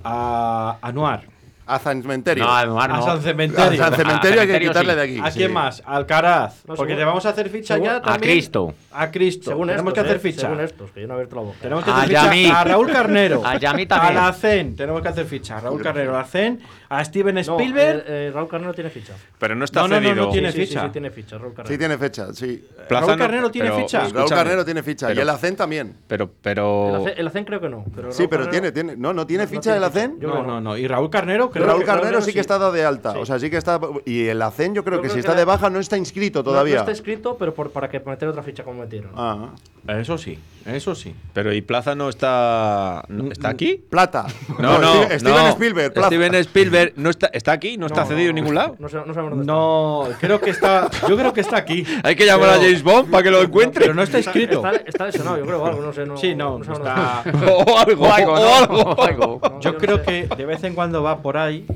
a Anuar. A San Cementerio. No, A no. San Cementerio. A San Cementerio hay que quitarle sí. de aquí. ¿A quién más? Alcaraz. No, porque según- te vamos a hacer ficha según- ya a también. Cristo. A Cristo. Según Tenemos estos, que hacer eh, ficha. Según estos, que yo no abierto la boca. Tenemos que A hacer ficha Yamí. a Raúl Carnero. A Yamí también. A la CEN. Tenemos que hacer ficha. A Raúl Carnero, a la CEN. A Steven No, Spielberg. eh, eh, Raúl Carnero tiene ficha. Pero no está No, no, no, cedido. no tiene sí, ficha. Sí, sí, tiene ficha, Raúl Carnero. Sí tiene fecha, sí. Plaza Raúl no- Carnero tiene pero- ficha. Raúl Carnero tiene ficha. pero- y el ACEN también. Pero, El pero. ACEN, el ACEN creo que no. Pero Sí, pero Carnero- tiene, tiene. No, no tiene No ficha tiene el. ACEN. No, no, no. Y Raúl Carnero, creo Raúl que- Carnero sí sí. que está dado de alta. Sí. O sea, sí que está. Y el ACEN yo creo Yo que creo si que está de baja no está inscrito todavía. No está escrito, pero por, para que meter otra ficha como metieron. Ah. Eso sí, eso sí. Pero ¿y Plaza no está. ¿Está aquí? Plata. No, no. Steven-. Spielberg. Steven Spielberg no está, está aquí, no está No, cedido no, en ningún lado. No, sé- no sabemos dónde No, creo que está. Yo creo que está aquí. [laughs] Hay que llamar Pero- a James Bond para que lo encuentre. Pero no está escrito. Está, está lesionado, yo creo, o algo, no sé. No, Sí, no, está. [laughs] o algo, O algo, o ¿no? algo. O algo. No, Yo no creo sé. que de vez en cuando va por ahí,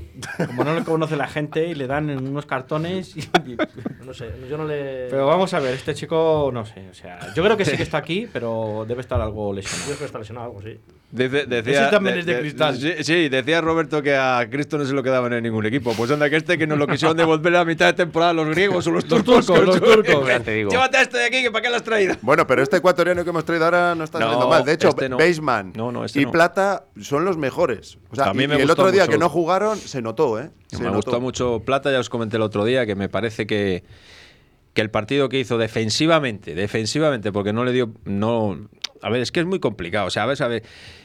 como no le conoce la gente, y le dan en unos cartones. y- [laughs] No sé, yo no le. Pero vamos a ver, este chico, no sé, o sea, yo creo que sí que está aquí, pero debe estar algo Yo lesionado. creo que está lesionado, algo, sí. Dice- decía, Ese también es de cristal. Sí, sí, decía Roberto que a Cristo no se lo quedaban en ningún equipo. Pues anda que este que nos lo quisieron devolver a mitad de temporada los griegos o los turcos. turcos, los turcos. Ya te digo. Llévate a este de aquí, que para qué lo has traído. Bueno, pero este ecuatoriano que hemos traído ahora no está No, saliendo mal. De hecho, este no. Baseman No, no, este y no. Plata son los mejores. O sea, A mí y, me y el otro día mucho. que no jugaron se notó, ¿eh? Se me notó. gustó mucho Plata, ya os comenté el otro día que me parece que, que el partido que hizo defensivamente, defensivamente, porque no le dio, no, A ver, es que es muy complicado. O sea, a ver, a ver,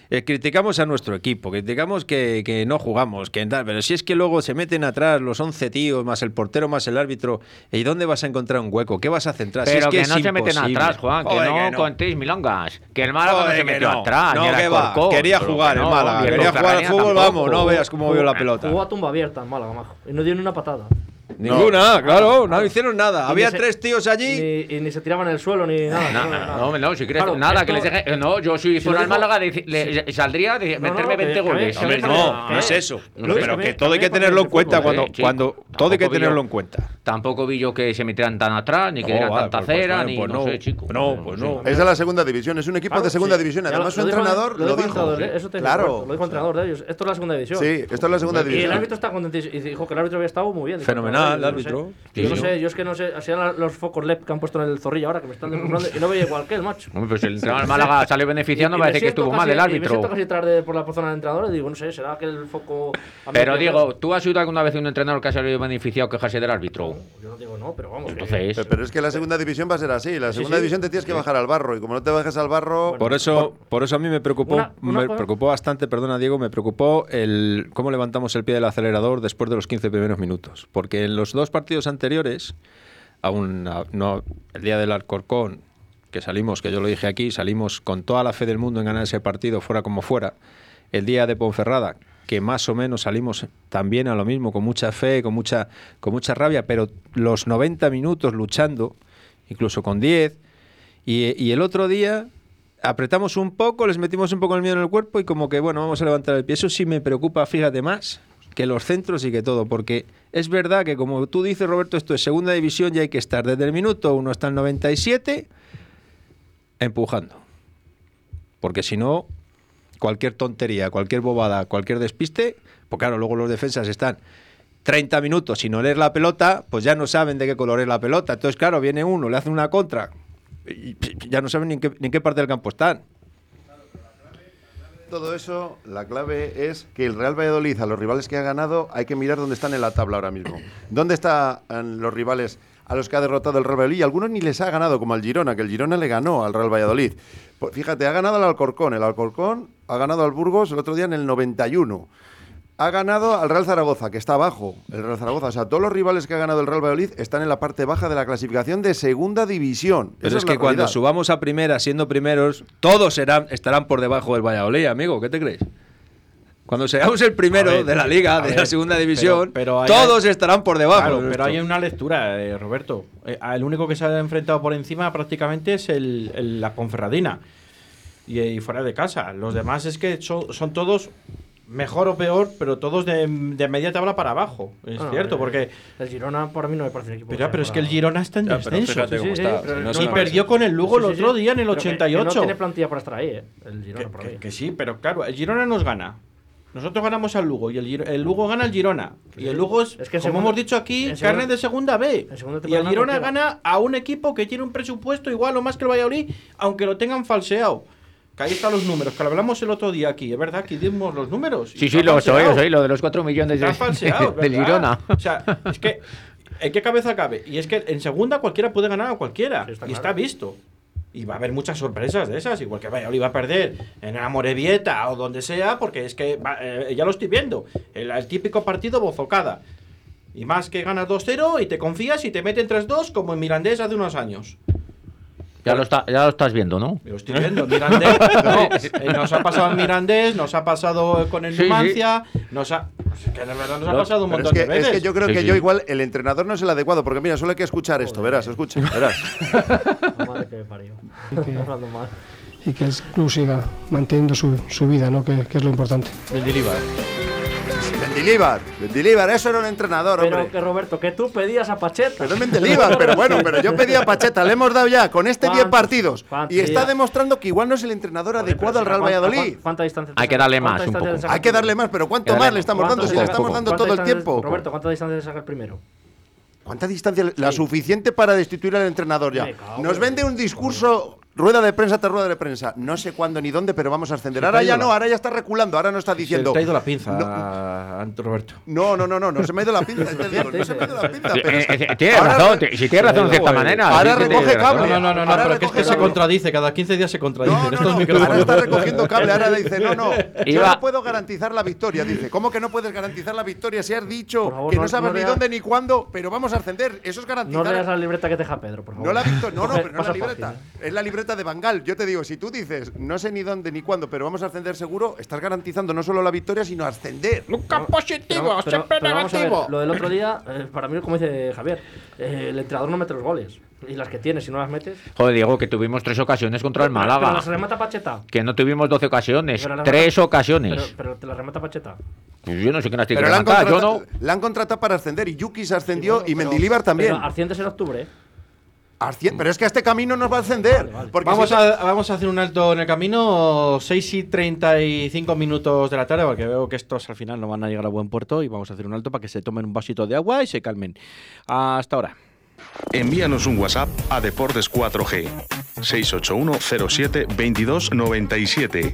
eh, criticamos a nuestro equipo, criticamos que, que no jugamos, que tal, pero si es que luego se meten atrás los 11 tíos, más el portero, más el árbitro, ¿y dónde vas a encontrar un hueco? ¿Qué vas a centrar? Si Pero es que, que, es no se meten atrás, Juan, que Joder, no, que no. contéis milongas. Que el Málaga no se metió no. atrás. No, que el va. Quería jugar el Málaga, el quería jugar al fútbol, tampoco. vamos, no veas cómo movió la pelota. Jugó a tumba abierta en Málaga, majo. Y no dio ni una patada. Ninguna, claro, no hicieron nada. Había se- tres tíos allí. Ni, y ni se tiraban en el suelo ni nada. No, nada. no, no, no, si quieres Claro, nada, que les deje. No, yo si si fuera digo- Málaga de- le- saldría de No, no, meterme que- 20 que a mí- goles. Hombre, no, no es eso. No Pero que todo hay que tenerlo en cuenta fútbol, cuando, sí, cuando todo hay que tenerlo yo- en cuenta. Tampoco vi yo que se metieran tan atrás, ni que No, dieran tanta pues, cera, ni pues no sé, chico. No, pues no. Esa es la segunda división, es un equipo de segunda división. Además, su entrenador lo dijo ¿eh? Eso te dijo Claro. Lo dijo el entrenador de ellos. Esto es la segunda división. Sí, esto es la segunda Y el división. árbitro está contentísimo. Y dijo que el árbitro había estado muy bien. Fenomenal, yo no el sé. árbitro. Yo no sé, yo es que no sé. Así eran los focos LED que han puesto en el zorrillo ahora, que me están demostrando. Y no veía igual que el macho. Hombre, pues el [laughs] entrenador del Málaga salió beneficiando, Y- y me parece que estuvo mal el Y me árbitro. siento casi detrás de, por la zona del entrenador y digo, no sé, será que el foco. a Pero digo, ¿tú has oído alguna vez un entrenador que ha salido beneficiado quejarse del árbitro? Yo no digo no, pero vamos. Entonces, Pero- Pero es que la segunda división va a ser así. La segunda sí. división te tienes que bajar al barro. Y como no te bajes al barro. Por eso, por eso a mí me preocupó, Una- una me cosa- preocupó bastante, perdona Diego, me preocupó el cómo levantamos el pie del acelerador después de los 15 primeros minutos. Porque en los dos partidos anteriores, aún no, el día del Alcorcón, que salimos, que yo lo dije aquí, salimos con toda la fe del mundo en ganar ese partido, fuera como fuera. El día de Ponferrada, que más o menos salimos también a lo mismo, con mucha fe, con mucha, con mucha rabia, pero los 90 minutos luchando, incluso con 10, y, y el otro día apretamos un poco, les metimos un poco el miedo en el cuerpo y como que, bueno, vamos a levantar el pie. Eso sí me preocupa, fíjate, más que los centros y que todo, porque es verdad que como tú dices, Roberto, esto es segunda división y hay que estar desde el minuto 1 hasta el 97 empujando. Porque si no, cualquier tontería, cualquier bobada, cualquier despiste, pues claro, luego los defensas están 30 minutos sin oler la pelota, pues ya no saben de qué color es la pelota. Entonces, claro, viene uno, le hace una contra y ya no saben en qué, ni en qué parte del campo están. Todo eso, la clave es que el Real Valladolid, a los rivales que ha ganado, hay que mirar dónde están en la tabla ahora mismo. ¿Dónde están los rivales a los que ha derrotado el Real Valladolid? Y algunos ni les ha ganado, como al Girona, que el Girona le ganó al Real Valladolid. Pues fíjate, ha ganado al Alcorcón. El Alcorcón ha ganado al Burgos el otro día en el 91. Ha ganado al Real Zaragoza, que está abajo, el Real Zaragoza. O sea, todos los rivales que ha ganado el Real Valladolid están en la parte baja de la clasificación de segunda división. Pero Esa es que cuando subamos a primera siendo primeros, todos serán, estarán por debajo del Valladolid, amigo. ¿Qué te crees? Cuando seamos el primero ver, de la liga, de ver, la segunda división, pero- pero hay- todos estarán por debajo. Claro, pero hay una lectura, eh, Roberto. Eh, el único que se ha enfrentado por encima prácticamente es el, el- la Ponferradina. Y, y fuera de casa. Los demás es que son, son todos mejor o peor, pero todos de, de media tabla para abajo. Es Bueno, cierto, eh, porque. El Girona para mí no me parece un equipo. Pero, pero es que el Girona está en Ya, descenso. Sí, sí, está. pero si no y perdió con el Lugo Sí, el sí, otro sí. día en el Pero que- que 88. no tiene plantilla para estar ahí, ¿eh? El Girona Que, que- mí. que sí, pero claro, el Girona nos gana. Nosotros ganamos al Lugo y el, Giro- el Lugo gana al Girona. Y el Lugo es, Es que como segunda- hemos dicho aquí, en segunda- carne de segunda B. y el Girona gana a un equipo que tiene un presupuesto igual o más que el Valladolid, aunque lo tengan falseado. Que ahí están los números, que lo hablamos el otro día aquí, es verdad, aquí dimos los números. sí, sí, lo soy, soy, lo de los 4 millones de, [laughs] falseado, del. Girona. O sea, es que, ¿en qué cabeza cabe? Y es que en segunda cualquiera puede ganar a cualquiera. Sí, está y claro. está visto. Y va a haber muchas sorpresas de esas, igual que Valladolid va a perder en la Morevieta o donde sea, porque es que va- eh, ya lo estoy viendo. El, el típico partido bozocada. Y más que ganas 2-0 y te confías y te meten 3-2 como en Mirandés hace unos años. Ya lo, está, ya lo estás viendo, ¿no? Lo estoy viendo. Mirandés, [laughs] no, eh, nos ha pasado en Mirandés, nos ha pasado con el Sí, sí. Numancia, nos ha. es que de verdad nos ha pasado un Pero es montón que, de veces. es que yo creo Sí, que sí. yo igual el entrenador no es el adecuado, porque mira, solo hay que escuchar esto, verás, escucha, [laughs] verás. Madre que me parió. Y que el club siga manteniendo su, su vida, ¿no? que, que es lo importante. Mendilíbar, Mendilíbar, eso era un entrenador, Pero hombre. que Roberto, que tú pedías a Pacheta. Pero es Mendilíbar, pero bueno, pero yo pedí a [laughs] Pacheta, le hemos dado ya con este 10 ¿Cuántos? partidos y está Ya. demostrando que igual no es el entrenador Joder, adecuado al Real ¿cuánta- Valladolid. cuánta- ¿Cuánta distancia te Hay que darle más, un poco. Hay que darle más, pero ¿cuánto más le estamos ¿Cuánto dando si le estamos dando todo el tiempo? Roberto, ¿cuánta distancia te saca el primero? ¿Cuánta distancia? La suficiente para destituir al entrenador ya. Nos en- vende un discurso rueda de prensa tras rueda de prensa. No sé cuándo ni dónde, pero vamos a ascender. Se Ahora te ya no, ahora ya está reculando, ahora no está Se diciendo. te ha ido la pinza, No, Roberto. no, no, no, no, no se me ha ido la pinza, te digo, no se me ha ido la pinza. pero Eh, eh, Tienes razón, re- te- si tienes razón de cierta Luego, manera. ahora recoge cable. No, no, no, no, pero que es que se contradice, cada 15 días se contradice. No, en no, estos no, micrófonos. ahora está recogiendo cable, ahora dice, no, no, [laughs] yo Iba- no puedo garantizar la victoria, dice. ¿Cómo que no puedes garantizar la victoria si has dicho favor, que no, no- sabes no ni dónde ni cuándo, pero vamos a ascender? Eso es No garantizar. leas la libreta que deja Pedro, por favor. No la victoria, no, no, Coge- pero no es la libreta. ¿eh? Es la libreta de Bangal. Yo te digo, si tú dices, no sé ni dónde ni cuándo, pero vamos a ascender seguro, estás garantizando no solo la victoria, sino ascender. Nunca Pero- positivo, pero- siempre pero ver, negativo. lo del otro día, [laughs] eh, para mí, como dice Javier, eh, el entrenador no mete los goles. Y las que tiene, si no las metes. Joder, Diego, que tuvimos tres ocasiones contra el Pero Málaga. las remata Pacheta. Que no tuvimos 12 ocasiones, Pero las tres remata- ocasiones. Pero, pero te las remata Pacheta. Pues yo no sé quién las tiene Pero que la han, rematar, yo contratado, no. la han contratado para ascender y Yuki se ascendió Bueno, y pero- Mendilibar también. Pero asciendes en octubre. ¿eh? Ascien- pero es que a este camino nos va a ascender. vale. Porque Vamos si- a, vamos a hacer un alto en el camino, 6 y 35 minutos de la tarde, porque veo que estos al final no van a llegar a buen puerto y vamos a hacer un alto para que se tomen un vasito de agua y se calmen. Hasta ahora. Envíanos un WhatsApp a Deportes 4G 681 07 22 97.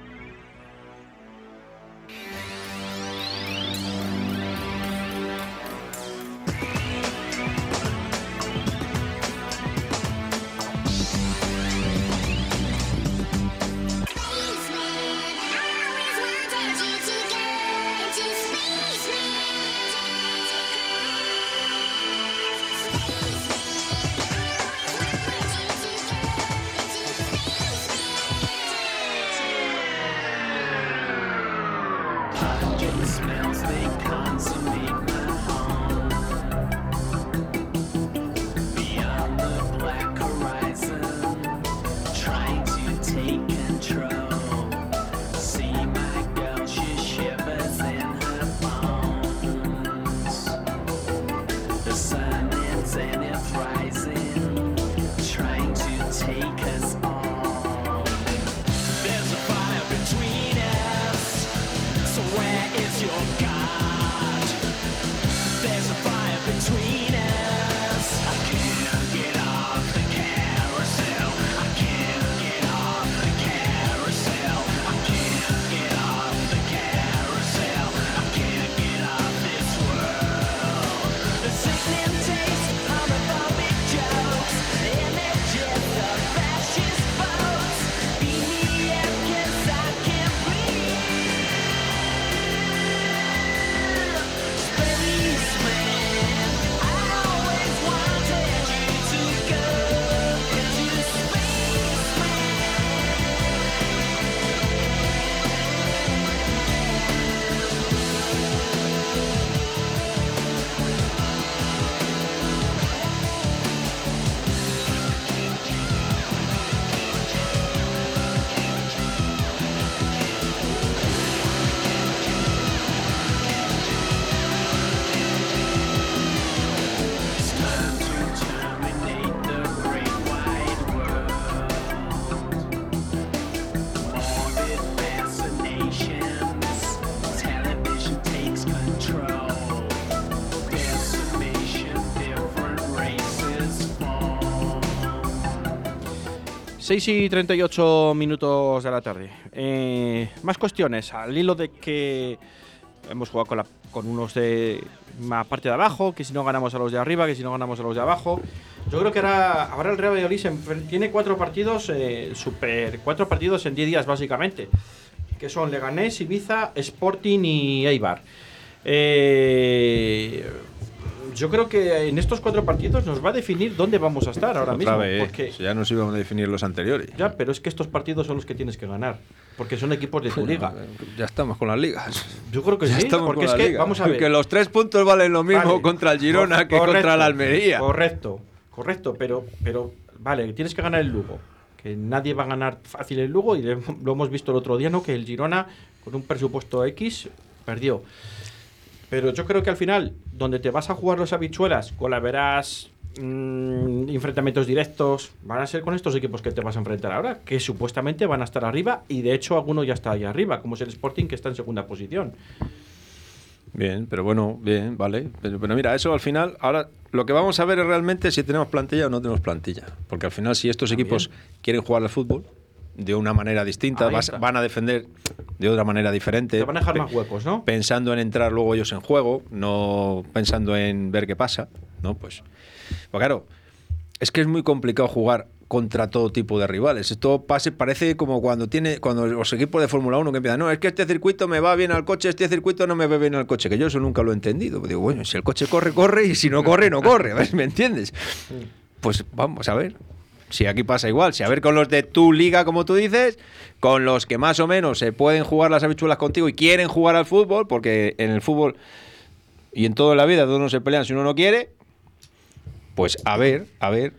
6 y 38 minutos de la tarde. Eh, más cuestiones, al hilo de que hemos jugado con, unos de la parte de abajo, que si no ganamos a los de arriba, que si no ganamos a los de abajo. Yo creo que ahora, ahora el Real Valladolid tiene cuatro partidos, eh, super, cuatro partidos en 10 días básicamente, que son Leganés, Ibiza, Sporting y Eibar. Eh, yo creo que en estos cuatro partidos nos va a definir dónde vamos a estar ahora Otra mismo. vez, Porque, si ya nos íbamos a definir los anteriores. ya, pero es que estos partidos son los que tienes que ganar. Porque son equipos de tu liga. Ya estamos con las ligas. Yo creo que Ya sí. estamos Porque con es la que, liga. vamos a ver. Que los tres puntos valen lo mismo Vale. contra el Girona Cor- que contra la Almería. Correcto, correcto, pero, pero vale, tienes que ganar el Lugo. Que nadie va a ganar fácil el Lugo y lo hemos visto el otro día, ¿no? Que el Girona, con un presupuesto X, perdió. Pero yo creo que al final, donde te vas a jugar los habichuelas, colaverás, mm, enfrentamientos directos, van a ser con estos equipos que te vas a enfrentar ahora, que supuestamente van a estar arriba y de hecho alguno ya está ahí arriba, como es el Sporting que está en segunda posición. Bien, pero bueno, bien, vale. Pero, pero mira, eso al final, ahora lo que vamos a ver es realmente si tenemos plantilla o no tenemos plantilla. Porque al final, si estos equipos quieren jugar al fútbol de una manera distinta, vas- van a defender de otra manera diferente. Te van a dejar más huecos, ¿no? Pensando en entrar luego ellos en juego, no pensando en ver qué pasa, ¿no? Pues, pues claro, es que es muy complicado jugar contra todo tipo de rivales. Esto pase, parece como cuando tiene cuando los equipos de Fórmula 1 que empiezan, no, es que este circuito me va bien al coche, este circuito no me va bien al coche, que yo eso nunca lo he entendido. Digo, bueno, si el coche corre, corre, y si no corre, no corre, ¿ves? [laughs] ¿me entiendes? Pues vamos a ver. Si aquí pasa igual, si a ver con los de tu liga, como tú dices, con los que más o menos se pueden jugar las habichuelas contigo y quieren jugar al fútbol, porque en el fútbol y en toda la vida todos no se pelean si uno no quiere, pues a ver, a ver,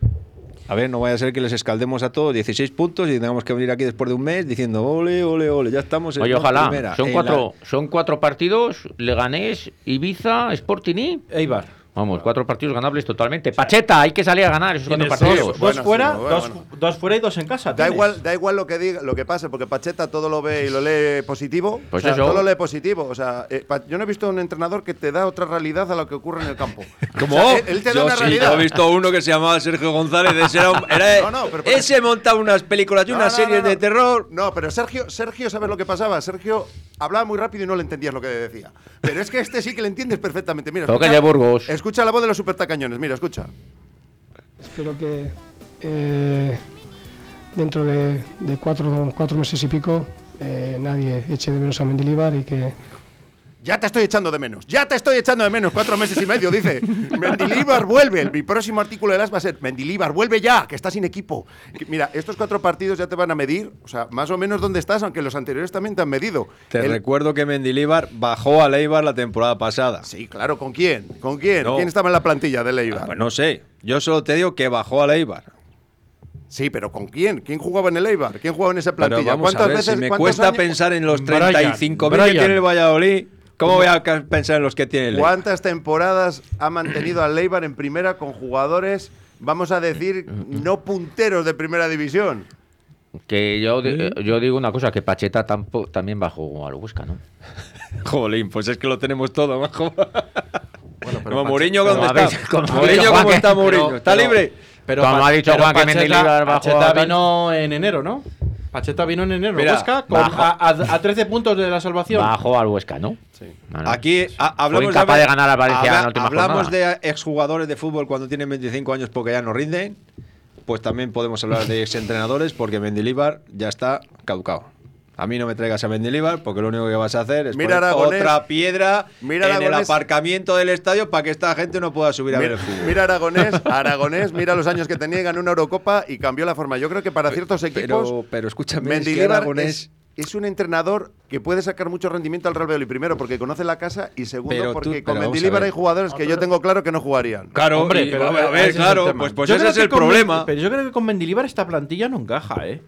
a ver, no vaya a ser que les escaldemos a todos 16 puntos y tengamos que venir aquí después de un mes diciendo, ole, ole, ole, ya estamos en Oye, ojalá. primera, son, en cuatro, son cuatro partidos. Leganés, Ibiza, Sporting y... Eibar. Vamos, cuatro partidos ganables totalmente. Pacheta, hay que salir a ganar esos cuatro partidos. dos, Bueno, dos fuera, sí, bueno, dos, bueno. dos fuera y dos en casa. Da igual, da igual lo que diga, lo que pase, porque Pacheta todo lo ve y lo lee positivo. Pues o sea, eso. todo lo lee positivo. O sea, eh, Pa- yo no he visto un entrenador que te da otra realidad a lo que ocurre en el campo. [laughs] ¿Cómo? O sea, él, él te da Yo una sí, realidad. yo he visto uno que se llamaba Sergio González. Ese, era un- [laughs] era- No, no, pero- ese montaba unas películas y No, unas no, series no, no. de terror. No, pero Sergio, Sergio, ¿sabes lo que pasaba? Sergio hablaba muy rápido y no le entendías lo que decía. Pero es que este sí que le entiendes perfectamente. Mira, escucha, de Burgos. escucha la voz de los supertacañones. Mira, escucha. Espero que eh, dentro de, de cuatro, cuatro meses y pico eh, nadie eche de menos a Mendilibar y que Ya te estoy echando de menos. Ya te estoy echando de menos. Cuatro meses y medio, dice. [laughs] Mendilíbar vuelve. El, mi próximo artículo de las va a ser Mendilíbar, vuelve ya, que está sin equipo. Que- Mira, estos cuatro partidos ya te van a medir, o sea, más o menos dónde estás, aunque los anteriores también te han medido. Te El- recuerdo que Mendilíbar bajó a Leibar la temporada pasada. Sí, claro, ¿con quién? ¿Con quién? No. ¿Quién estaba en la plantilla de Leibar? Ah, pues no sé. Yo solo te digo que bajó a Leibar. Sí, pero ¿con quién? ¿Quién jugaba en el Eibar? ¿Quién jugaba en esa Pero plantilla? vamos a ver, si me cuesta años- pensar en los Brian, 35.000 que tiene el Valladolid, ¿cómo voy a pensar en los que tiene el Eibar? ¿Cuántas temporadas ha mantenido al Leibar en primera con jugadores, vamos a decir, no punteros de primera división? Que yo, di- yo digo una cosa, que Pacheta tampo- también bajó al Huesca, ¿no? [laughs] Jolín, pues es que lo tenemos todo, majo. Bueno, pero Como Mourinho, ¿dónde está? [laughs] como Mourinho, ¿cómo está Mourinho? pero- ¿Está pero- libre? Pero Como ha dicho pero Juan que Mendilibar bajó Pacheta vino en enero, ¿no? Pacheta vino en enero. Mira, Huesca, con- bajo. a, a- a 13 puntos de la salvación. Bajó al Huesca, ¿no? Sí. Bueno, Aquí a- hablamos de ganar a Valencia en la última Hablamos jornada. de exjugadores de fútbol cuando tienen 25 años porque ya no rinden. Pues también podemos hablar de exentrenadores porque Mendilibar ya está caducado. A mí no me traigas a Mendilibar porque lo único que vas a hacer es Mira poner Aragonés. otra piedra Mira en el aparcamiento del estadio para que esta gente no pueda subir a ver Mira, el fútbol. mira Aragonés, Aragonés, mira los años que tenía y ganó una Eurocopa y cambió la forma. Yo creo que para ciertos equipos, pero, pero escúchame, es que Mendilibar Aragonés- es, es un entrenador que puede sacar mucho rendimiento al Real Valladolid. Primero, porque conoce la casa y segundo, Pero porque con Mendilibar hay jugadores que yo tengo claro que no jugarían. Claro, Hombre, y- pero a ver, a ver, ese es el claro, pues, pues Yo ese creo es que el con problema. Pero yo creo que con Mendilibar esta plantilla no encaja, ¿eh?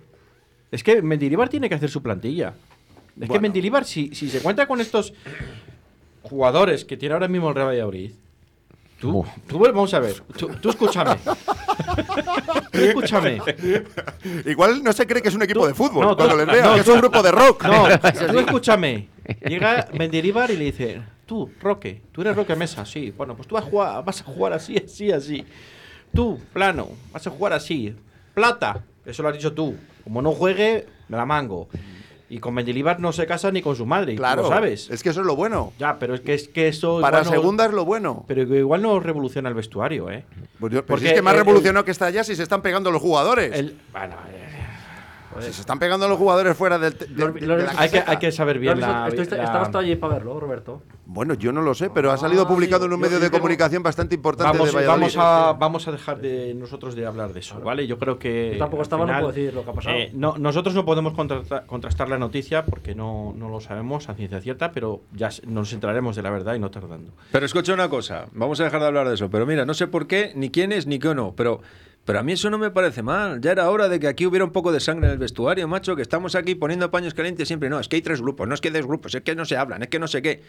Es que Mendilibar tiene que hacer su plantilla. Es que. Mendilibar, si, si se cuenta con estos jugadores que tiene ahora mismo el Real Valladolid, tú, vamos a ver, tú, tú escúchame. [laughs] tú escúchame. Igual no se cree que es un equipo Tú- de fútbol no, cuando tú- les vea, no, que es un grupo de rock. No, [laughs] tú escúchame. Llega Mendilibar y le dice, tú, Roque, tú eres Roque Mesa, sí. Bueno, pues tú vas a jugar, vas a jugar así, así, así. Tú, plano, vas a jugar así. Plata, eso lo has dicho tú. Como no juegue, me la mango. Y con Mendilibar no se casa ni con su madre, Claro, lo sabes. es que eso es lo bueno. Ya, pero es que, es que eso... Para no- segunda es lo bueno. Pero igual no revoluciona el vestuario, ¿eh? Pues yo- pero Porque si es que más el- revolucionó que está allá si se están pegando los jugadores. El, bueno, eh, Si se están pegando los jugadores fuera del. de- Los- de- los- de la Hay que, hay que saber bien ¿Lo has la, la- Estabas tú allí para verlo, Roberto. Bueno, yo no lo sé, pero ha salido publicado en un medio de tengo- comunicación bastante importante Vamos, de Valladolid. vamos, a, vamos a dejar de nosotros de hablar de eso, ¿vale? Yo creo que. Yo tampoco estaba, no final, puedo decir lo que ha pasado. eh, no, nosotros no podemos contrasta- contrastar la noticia porque no, no lo sabemos a ciencia cierta, pero ya nos enteraremos de la verdad y no tardando. Pero escucha una cosa, vamos a dejar de hablar de eso. Pero mira, no sé por qué, ni quién es, ni qué no. Pero, pero a mí eso no me parece mal. Ya era hora de que aquí hubiera un poco de sangre en el vestuario, macho, que estamos aquí poniendo paños calientes siempre. No, es que hay tres grupos, no es que hay dos grupos, es que no se hablan, es que no sé qué.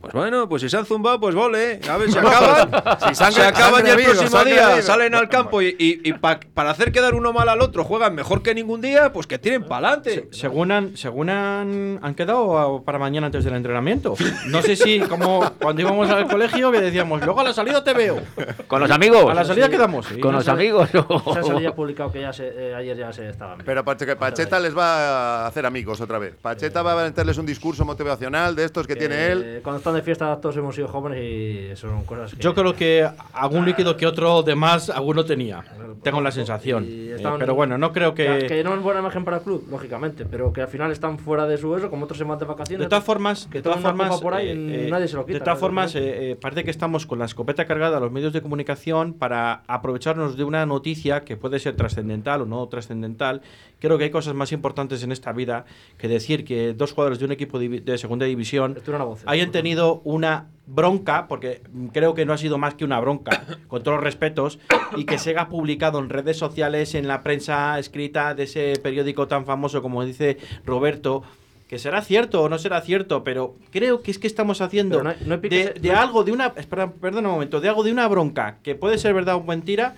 Pues bueno, pues si se han zumbado, pues vole. A ver, se [laughs] acaban. Si sangre- se acaban y el próximo día salen al campo y, y- y pa- para hacer quedar uno mal al otro juegan mejor que ningún día, pues que tiren para adelante. Según han, según han, han quedado para mañana antes del entrenamiento. No sé si, como cuando íbamos al colegio, que decíamos, luego a la salida te veo. ¿Con los amigos? A la salida quedamos. sí. ¿Con los amigos? Se ha salido ya publicado que ya se, eh, ayer ya se estaban. Pero Pache- Pacheta les va a hacer amigos otra vez. Pacheta va a meterles un discurso motivacional de estos que tiene él. Eh, Cuando están de fiesta todos hemos sido jóvenes y son cosas que... Yo creo que algún líquido que otro de más alguno tenía. Tengo la sensación. Y Eh, pero bueno, no creo Que, que. no es buena imagen para el club, lógicamente, pero que al final están fuera de su eso, como otros se van de vacaciones. De todas formas, que de todas formas, por ahí, eh, eh, nadie se lo quita. de todas formas, eh, eh, parece que estamos con la escopeta cargada a los medios de comunicación para aprovecharnos de una noticia que puede ser trascendental o no trascendental. Creo que hay cosas más importantes en esta vida que decir que dos jugadores de un equipo de segunda división hayan tenido una bronca, porque creo que no ha sido más que una bronca, [coughs] con todos los respetos, y que se haya publicado en redes sociales, en la prensa escrita de ese periódico tan famoso como dice Roberto, que será cierto o no será cierto, pero creo que es que estamos haciendo no no de, no de algo, de una, espera, perdona un momento, de algo de una bronca, que puede ser verdad o mentira,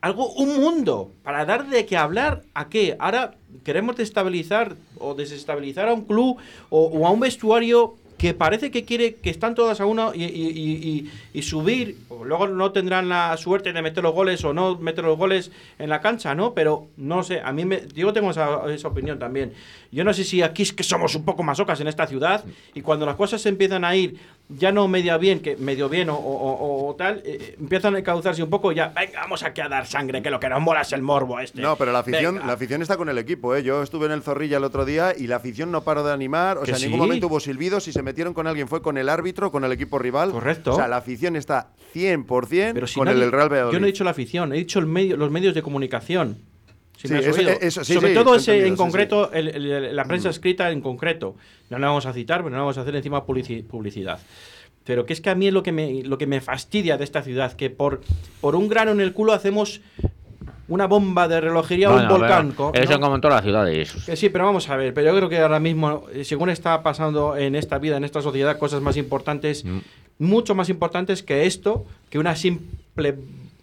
algo, un mundo, para dar de qué hablar, ¿a qué? Ahora queremos destabilizar o desestabilizar a un club o, o a un vestuario que parece que quiere que están todas a uno y, y- y- subir, luego no tendrán la suerte de meter los goles o no meter los goles en la cancha, ¿no? Pero no sé, a mí me, yo tengo esa, opinión también. Yo no sé si aquí es que somos un poco masocas en esta ciudad y cuando las cosas se empiezan a ir ya no medio bien, que medio bien o, o- o- tal, eh, empiezan a cauzarse un poco ya, venga, vamos aquí a dar sangre, que lo que nos mola es el morbo este. No, pero la afición, Venga. la afición está con el equipo, ¿eh? Yo estuve en el Zorrilla el otro día y la afición no paró de animar. O sea, en ningún momento hubo silbidos. Si se metieron con alguien fue con el árbitro, con el equipo rival. Correcto. O sea, la afición está 100% Pero si con nadie- el Real Valladolid. Yo no he dicho la afición, he dicho el medio, los medios de comunicación. Si Sí, me has eso- oído. eso- sí, Sobre sí, todo ese en sí, concreto, el- el- el- la prensa escrita en concreto. No la vamos a citar, pero no la vamos a hacer encima publici- publicidad. Pero que es que a mí es lo que me, lo que me fastidia de esta ciudad, que por, por un grano en el culo hacemos una bomba de relojería o Bueno, un volcán. pero Eso ¿no? como en todas las ciudades. Que sí, pero vamos a ver. Pero yo creo que ahora mismo, eh, según está pasando en esta vida, en esta sociedad, cosas más importantes, Mm. mucho más importantes que esto, que una simple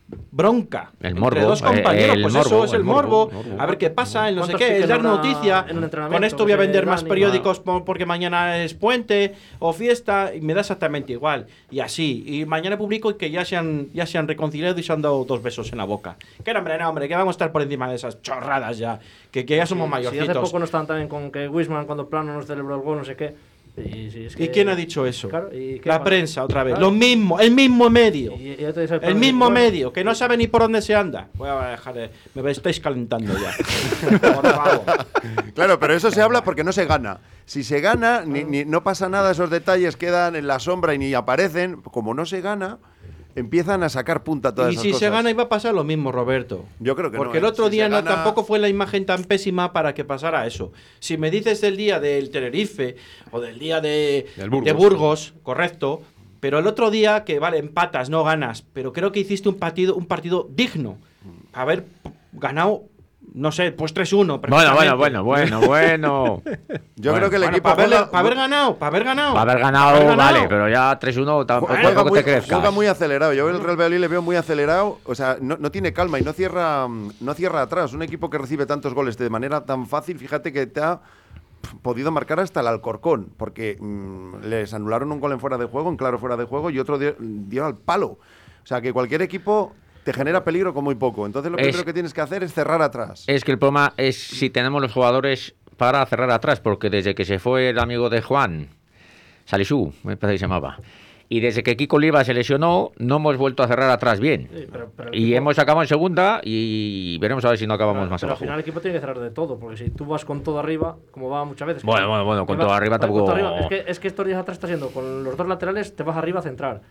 bronca El entre morbo, dos eh, compañeros. el pues morbo, eso es el, el morbo. morbo, morbo. A ver qué pasa, el no sé ¿Cuántos qué, es dar una- noticia. en un Con esto voy a se vender más periódicos por- porque mañana es puente o fiesta y me da exactamente igual. Y así. Y mañana publico que ya se han, ya se han reconciliado y se han dado dos besos en la boca. Que no, hombre, no, hombre, que vamos a estar por encima de esas chorradas ya. Que, que ya somos Si mayorcitos. hace poco no estaban también con que Wisman cuando plano no celebró el gol, no sé qué. Y, si es ¿Y que- quién ha dicho eso? Claro, ¿y qué La pasa? prensa, otra vez. Claro. Lo mismo, el mismo medio. Y- el mismo medio, que no sabe ni por dónde se anda. Voy a dejar de. Me estáis calentando ya. [laughs] Claro, pero eso se habla porque no se gana. Si se gana, ni, ni- no pasa nada, esos detalles quedan en la sombra y ni aparecen. Como no se gana, empiezan a sacar punta todas Y esas si se gana iba a pasar lo mismo, Roberto. Yo creo que Porque no. el ¿eh? otro Si día no, gana- tampoco fue la imagen tan pésima para que pasara eso. Si me dices del día del Tenerife o del día de, Del Burgos. de Burgos, correcto. Pero el otro día, que vale, empatas, no ganas. Pero creo que hiciste un partido, un partido digno. Haber ganado, no sé, pues 3-1. Bueno, bueno, bueno, bueno, [laughs] bueno. Yo Bueno. creo que el Bueno, equipo para, haber, juega- para haber ganado, para haber ganado. Para haber ganado, Para haber vale, ganado. pero ya 3-1 tampoco, Juega, tampoco muy, te crezcas. juega muy acelerado. Yo el Real Valladolid le veo muy acelerado. O sea, no, no tiene calma y no cierra, no cierra atrás. Un equipo que recibe tantos goles de manera tan fácil, fíjate que te ha podido marcar hasta el Alcorcón, porque mm, les anularon un gol en fuera de juego, en claro fuera de juego, y otro dio, dio al palo. O sea, que cualquier equipo te genera peligro con muy poco. Entonces lo Es- primero que tienes que hacer es cerrar atrás. Es que el problema es si tenemos los jugadores para cerrar atrás, porque desde que se fue el amigo de Juan, Salisú, me parece que se llamaba, Y desde que Kiko Oliva se lesionó, no hemos vuelto a cerrar atrás bien. Sí, pero- pero y equipo- hemos acabado en segunda y veremos a ver si no acabamos más Pero al abajo. final el equipo tiene que cerrar de todo, porque si tú vas con todo arriba, como va muchas veces. Bueno, bueno, bueno, con todo vas- arriba todo tampoco- arriba, Es que, es que estos días atrás está siendo, con los dos laterales te vas arriba a centrar.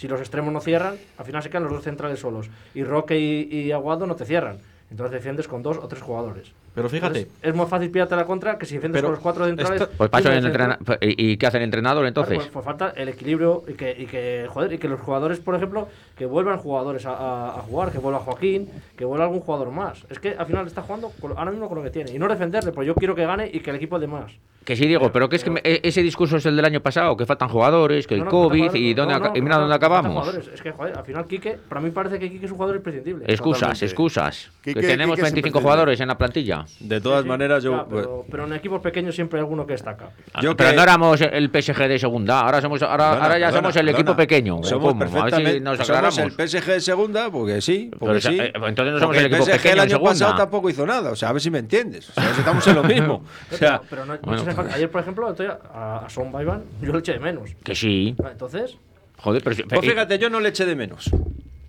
Si los extremos no cierran, al final se quedan los dos centrales solos. Y Roque y, y Aguado no te cierran. Entonces defiendes con dos o tres jugadores. Pero fíjate. Entonces, es más fácil pillarte la contra que si defiendes Pero con los cuatro centrales. esto- Pues paso el en el entrena- ¿Y, y qué hace el entrenador entonces? Claro, pues, pues falta el equilibrio y que, y que, joder, y que los jugadores, por ejemplo, que vuelvan jugadores a, a- a jugar, que vuelva Joaquín, que vuelva algún jugador más. Es que al final está jugando con- ahora mismo con lo que tiene. Y no defenderle, pues yo quiero que gane y que el equipo dé más. Que sí, Diego, pero que es que me- e- ese discurso es el del año pasado, que faltan jugadores, que el No, no, falta COVID jugadores, y, no, dónde no, y mira dónde acabamos. Es que, joder, al final Quique, para mí parece que Quique es un jugador imprescindible. Excusas, Totalmente. excusas. Quique- que tenemos Quique es 25 imprescindible. jugadores en la plantilla. De todas Sí, sí, maneras, yo. ya, pero, pero en equipos pequeños siempre hay alguno que destaca. Yo pero que- no éramos el PSG de segunda, ahora somos ahora, Perdona, ahora ya perdona, somos el perdona. equipo pequeño. ¿o Somos ver si perfectamente. nos somos aclaramos. el PSG de segunda, porque sí. Porque Pero esa- sí. eh, entonces no somos Porque el equipo PSG pequeño el año segunda. pasado tampoco hizo nada. O sea, a ver si me entiendes. O sea, estamos en lo mismo. [laughs] O sea, pero no, bueno, pues-. Ayer, por ejemplo, estoy a, a Son Baiban, yo le eché de menos. Que sí. Ah, Entonces, Joder, pero si- pues fíjate, yo no le eché de menos.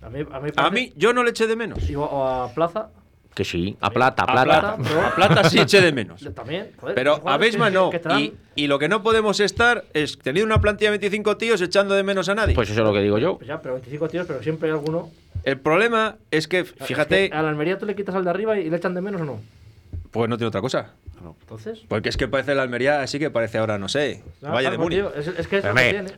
a mí, a mí, A mí, yo no le eché de menos. Y a Plaza, que sí, a plata, A plata. a plata sí eché de menos. también. joder, Pero son a que- no. Y, y lo que no podemos estar es teniendo una plantilla de 25 tíos echando de menos a nadie. Pues eso es lo que digo yo. Pues ya, pero 25 tíos, pero siempre hay alguno. El problema es que, fíjate, Es que a la Almería tú le quitas al de arriba y le echan de menos o no. pues no tiene otra cosa. Entonces. Porque es que parece la Almería, así que parece ahora, no sé, Ah, Vaya de tío, es, es que es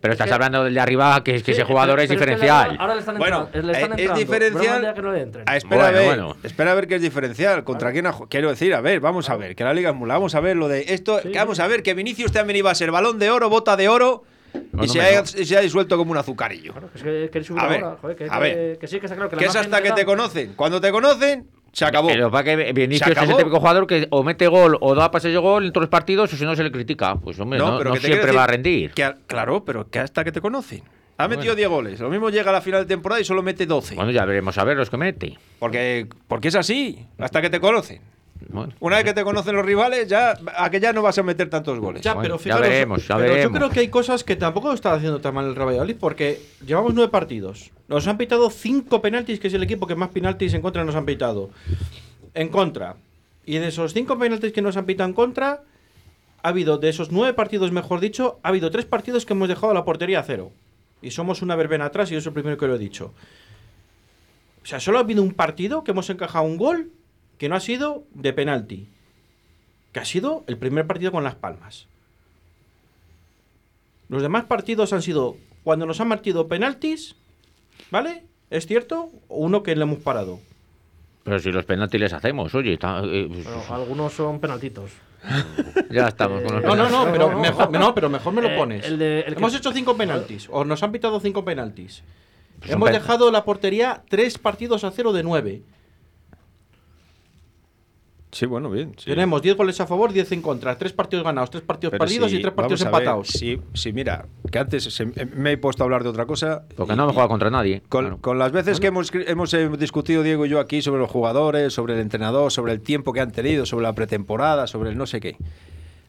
Pero, estás que- hablando del de arriba, que que Sí, ese jugador pero- es que diferencial. ahora- le están Bueno, entrando. le están eh, es diferencial. Que no le entren. Ah, espera Bueno, a ver, bueno. espera a ver qué es diferencial. ¿Contra quién ha Quiero decir, a ver, vamos a ver, que la liga es mula. Vamos a ver lo de esto. que vamos a ver que Vinicius también iba a ser balón de oro, bota de oro. No, y, no se ha, no. y se ha disuelto como un azucarillo. Que A ver, ahora, joder, que, a que- ver. que sí, que está claro que, la es hasta que da- te conocen. Cuando te conocen, se acabó. Pero para que Vinicius es el típico jugador que o mete gol o da pases de gol en todos los partidos o si no se le critica. Pues hombre, no, pero siempre va a rendir. que claro, pero que hasta que te conocen. Ha Bueno. metido 10 goles. Lo mismo llega a la final de temporada y solo mete 12. Bueno, ya veremos a ver los que mete. Porque, porque es así, hasta que te conocen. Bueno, Una vez que te conocen los rivales, ya a que ya no vas a meter tantos goles. Ya, Bueno, pero ya fijaros, veremos, ya pero yo veremos. creo que hay cosas que tampoco está haciendo tan mal el Real Valladolid porque llevamos nueve partidos. Nos han pitado cinco penaltis, que es el equipo que más penaltis en contra nos han pitado. En contra. Y de esos cinco penaltis que nos han pitado en contra, ha habido, de esos nueve partidos, mejor dicho, ha habido tres partidos que hemos dejado la portería a cero. Y somos una verbena atrás y eso es el primero que lo he dicho. O sea, solo ha habido un partido que hemos encajado un gol que no ha sido de penalti. Que ha sido el primer partido con Las Palmas. Los demás partidos han sido cuando nos han martido penaltis, ¿vale? ¿Es cierto? O uno que le hemos parado. pero si los penaltis les hacemos, oye, está- eh, pues, Bueno, algunos son penaltitos. [laughs] ya estamos con los No, no, no, penaltis. pero no, mejor, no. no, pero mejor me lo Eh, pones. el de- el que- Hemos hecho cinco penaltis, o nos han pitado cinco penaltis. Pues Hemos pen- dejado la portería tres partidos a cero de nueve. Sí, bueno, bien. sí. Tenemos 10 goles a favor, 10 en contra. Tres partidos ganados, tres partidos Pero perdidos y tres partidos vamos a ver, empatados. Sí, sí, mira, que antes se- me he puesto a hablar de otra cosa. Porque y- no hemos jugado contra nadie. Con, claro. con las veces que hemos, hemos eh, discutido Diego y yo aquí sobre los jugadores, sobre el entrenador, sobre el tiempo que han tenido, sobre la pretemporada, sobre el no sé qué.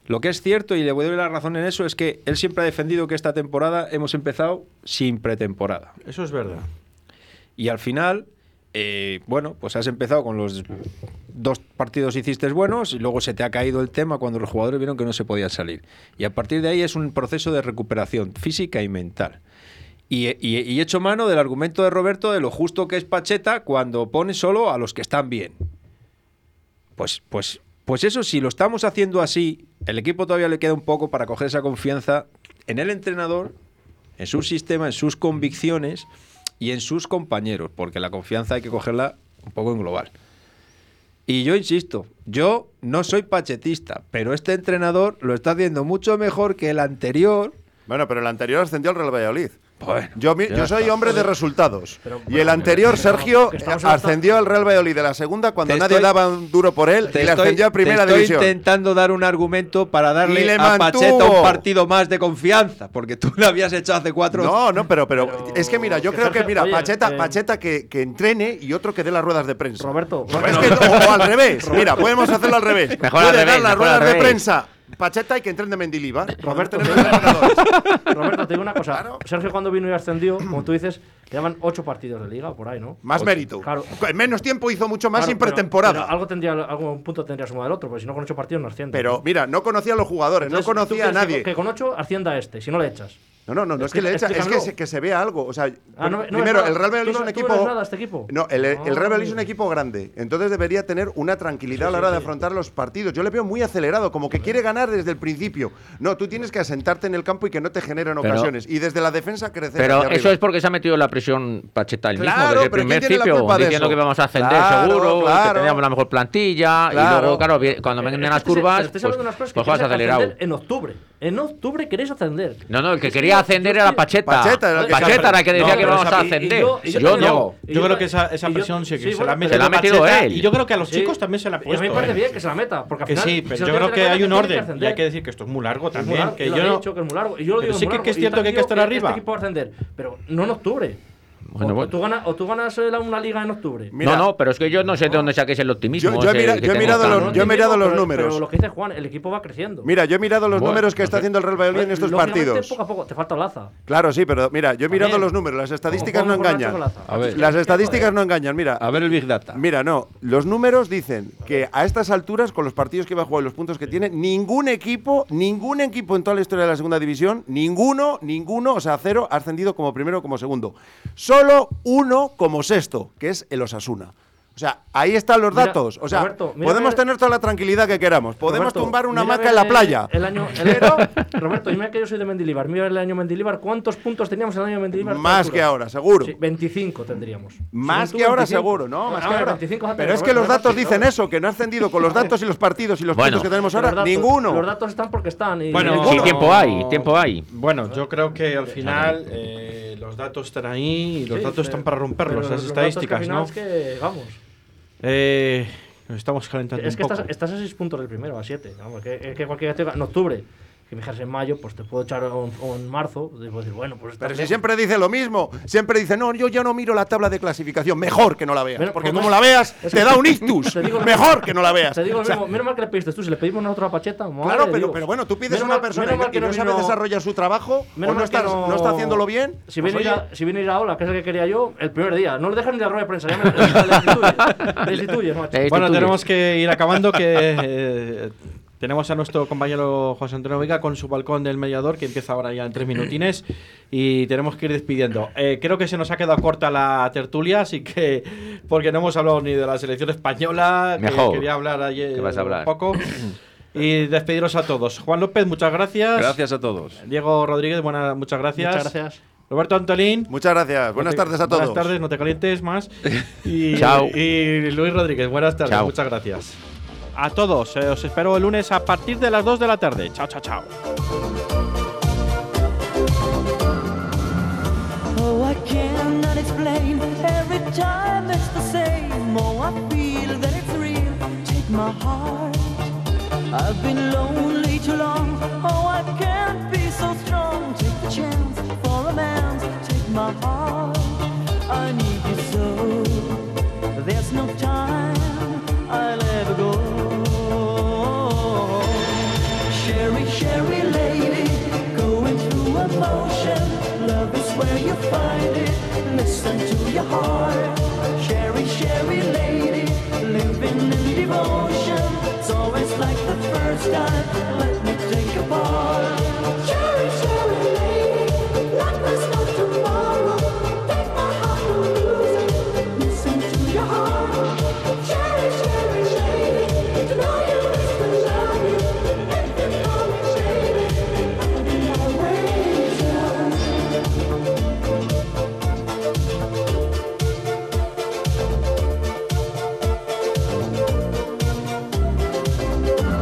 Lo que es cierto, y le doy la razón en eso, es que él siempre ha defendido que esta temporada hemos empezado sin pretemporada. Eso es verdad. Y al final, eh, bueno, pues has empezado con los dos partidos hiciste buenos y luego se te ha caído el tema cuando los jugadores vieron que no se podían salir. Y a partir de ahí es un proceso de recuperación física y mental. Y, y- y echo mano del argumento de Roberto de lo justo que es Pacheta cuando pone solo a los que están bien. Pues, pues, pues eso, si lo estamos haciendo así, el equipo todavía le queda un poco para coger esa confianza en el entrenador, en su sistema, en sus convicciones y en sus compañeros, porque la confianza hay que cogerla un poco en global. Y yo insisto, yo no soy pachetista, pero este entrenador lo está haciendo mucho mejor que el anterior. Bueno, pero el anterior ascendió al Real Valladolid. Bueno, Yo, yo soy hombre de resultados. Pero- y el anterior, Sergio, ascendió al Real Valladolid de la segunda cuando Te nadie estoy- daba un duro por él Te y le ascendió a primera te estoy división. intentando dar un argumento para darle le a Pacheta un partido más de confianza, porque tú le habías hecho hace cuatro. No, no, pero, pero, Pero- es que mira, yo que creo que mira, oye, Pacheta, eh, Pacheta que, que entrene y otro que dé las ruedas de prensa. Roberto, Es que- o, o al revés, [laughs] mira, podemos hacerlo al revés. Mejor al Puede revés, dar las mejor al ruedas de prensa Pacheta y que entren de. Roberto, Podemos tener dos entrenadores. Roberto, te digo una cosa. Sergio cuando vino y ascendió, como tú dices, quedaban ocho partidos de liga por ahí, ¿no? Más Ocho. mérito. Claro. En menos tiempo hizo mucho más Claro, pero- pretemporada. pero algo tendría, algún punto tendría sumado el otro, porque si no con ocho partidos no asciende. Pero mira, no conocía a los jugadores, no Entonces, ¿tú conocía a nadie. Que, con ocho ascienda a este, si no le echas. No, no, no, no es que le echa, es que se, que se vea algo. O sea, Ah, no- no primero, el Real no- es un no equipo. ves nada este equipo. No, el, el Real Valladolid es un Ah. equipo grande. Entonces debería tener una tranquilidad a la Sí, hora sí, de sí. afrontar los partidos. Yo le veo muy acelerado, como que quiere ganar desde el principio. No, tú tienes que asentarte en el campo y que no te generen Pero- ocasiones. Y desde la defensa crecer. Pero hacia eso es porque se ha metido la presión Pacheta el mismo Claro, desde el pero ¿quién primer principio, diciendo que vamos a ascender Claro, seguro, claro. que teníamos la mejor plantilla y Claro. luego, claro, cuando vengan las que se- curvas, pues, pues vas queréis acelerado. En octubre. En octubre queréis ascender. No, no, el que Es quería ascender yo era Pacheta. Pacheta era el que Pacheta era el que No, decía que pero vamos a y- y ascender. yo- y Yo, yo- no. Yo creo que esa, esa y yo- presión sí que sí, se bueno, la ha pero- metido Se la ha metido Pacheta, él. Y yo creo que a los Sí. chicos también se la ha Y a puesto. mí me parece ¿eh? bien que se la meta. Porque al Que final, sí, si pero yo creo que hay un orden. Y ascender. hay que decir que esto es muy largo también. que yo no- que es muy largo. Y yo lo Pero digo sí que- que es Y cierto que hay que estar este arriba. equipo va a ascender, pero no en octubre. Bueno, o, bueno. tú ganas, o tú ganas eh, una liga en octubre. Mira, no, no, pero es que yo no sé de dónde saquéis el optimismo. Yo- yo he mira- yo mirado los- No yo he mirado los pero- números. Pero lo que dice Juan, el equipo va creciendo. Mira, yo he mirado los Bueno, números que está haciendo el Real Valladolid en estos partidos. Poco a poco, te falta Laza. Claro, sí, pero mira, yo he mirado También. los números, las estadísticas no engañan. A ver. Las estadísticas no engañan, mira. A ver el Big Data. Mira, no, los números dicen que a estas alturas, con los partidos que va a jugar y los puntos que tiene, ningún equipo, ningún equipo en toda la historia de la segunda división, ninguno, ninguno, o sea, cero, ha ascendido como primero o como segundo. Solo uno como sexto, que es el Osasuna. O sea, ahí están los Mira, datos. O sea, Roberto, podemos que- tener toda la tranquilidad que queramos. Podemos Roberto, tumbar una hamaca en la playa. El año, el [laughs] Roberto, mira que yo soy de Mendilibar. Mira el año Mendilibar. ¿Cuántos puntos teníamos el año Mendilibar? Más que ahora, seguro. Sí, 25 tendríamos. Más Según que tú, ahora 25. seguro, ¿no? Más Ah, que ahora. 25 antes, Pero es que Roberto, los datos Roberto, dicen eso, que no ha ascendido con los datos y los partidos y los Bueno. puntos que tenemos Los ahora. datos- Ninguno. Los datos están porque están. Y Bueno, Sí, tiempo hay, tiempo hay. Bueno, yo creo que al final eh, los datos están ahí y los Sí, datos están para romperlos, las estadísticas, ¿no? Es que, vamos. Eh, nos estamos calentando Es que un poco. estás, estás a 6 puntos del primero, a 7. Vamos, que, es que cualquier en octubre, que me dijeras en mayo, pues te puedo echar o, en marzo. te puedo decir, bueno, pues Pero si siempre dice lo mismo, siempre dice, no, yo ya no miro la tabla de clasificación, mejor que no la veas. Porque pues como no- la veas, es te que- da un [laughs] ictus. Mejor que no la veas. Te digo lo O sea, mismo, menos mal que le pediste tú, si le pedimos nosotros a Pacheta, madre Claro, pero, bueno, tú pides a una persona y no, sabe vino- desarrollar su trabajo menos o no que está, no está haciéndolo bien. Si pues viene, oye, Ira- si viene Iraola, que es el que quería yo, el primer día. No le dejan ni la rueda de prensa, ya me le destituyes. Le [laughs] destituyes, macho. Bueno, tenemos que ir acabando que eh, tenemos a nuestro compañero José Antonio Vega con su balcón del mediador que empieza ahora ya en tres minutines y tenemos que ir despidiendo. Eh, creo que se nos ha quedado corta la tertulia, así que porque no hemos hablado ni de la selección española, que Mejor. quería hablar ayer ¿Qué vas a hablar? un poco. Y despediros a todos. Juan López, muchas gracias. Gracias a todos. Diego Rodríguez, buena, muchas gracias. Muchas gracias. Roberto Antolín. Muchas gracias. Buenas No te- tardes a todos. Buenas tardes, no te calientes más. [laughs] Y, Chao. Y Luis Rodríguez, buenas tardes, Chao. muchas gracias. A todos, eh, os espero el lunes a partir de las 2 de la tarde. Chao, chao, chao. Oh, I cannot explain. Every time it's the same. Oh. I've been lonely too long. Oh, I can't be so strong. Take the chance for a man. Take my heart. Emotion. Love is where you find it. Listen to your heart. Sherry, Sherry lady, living in devotion. It's always like the first time. Let me take a part.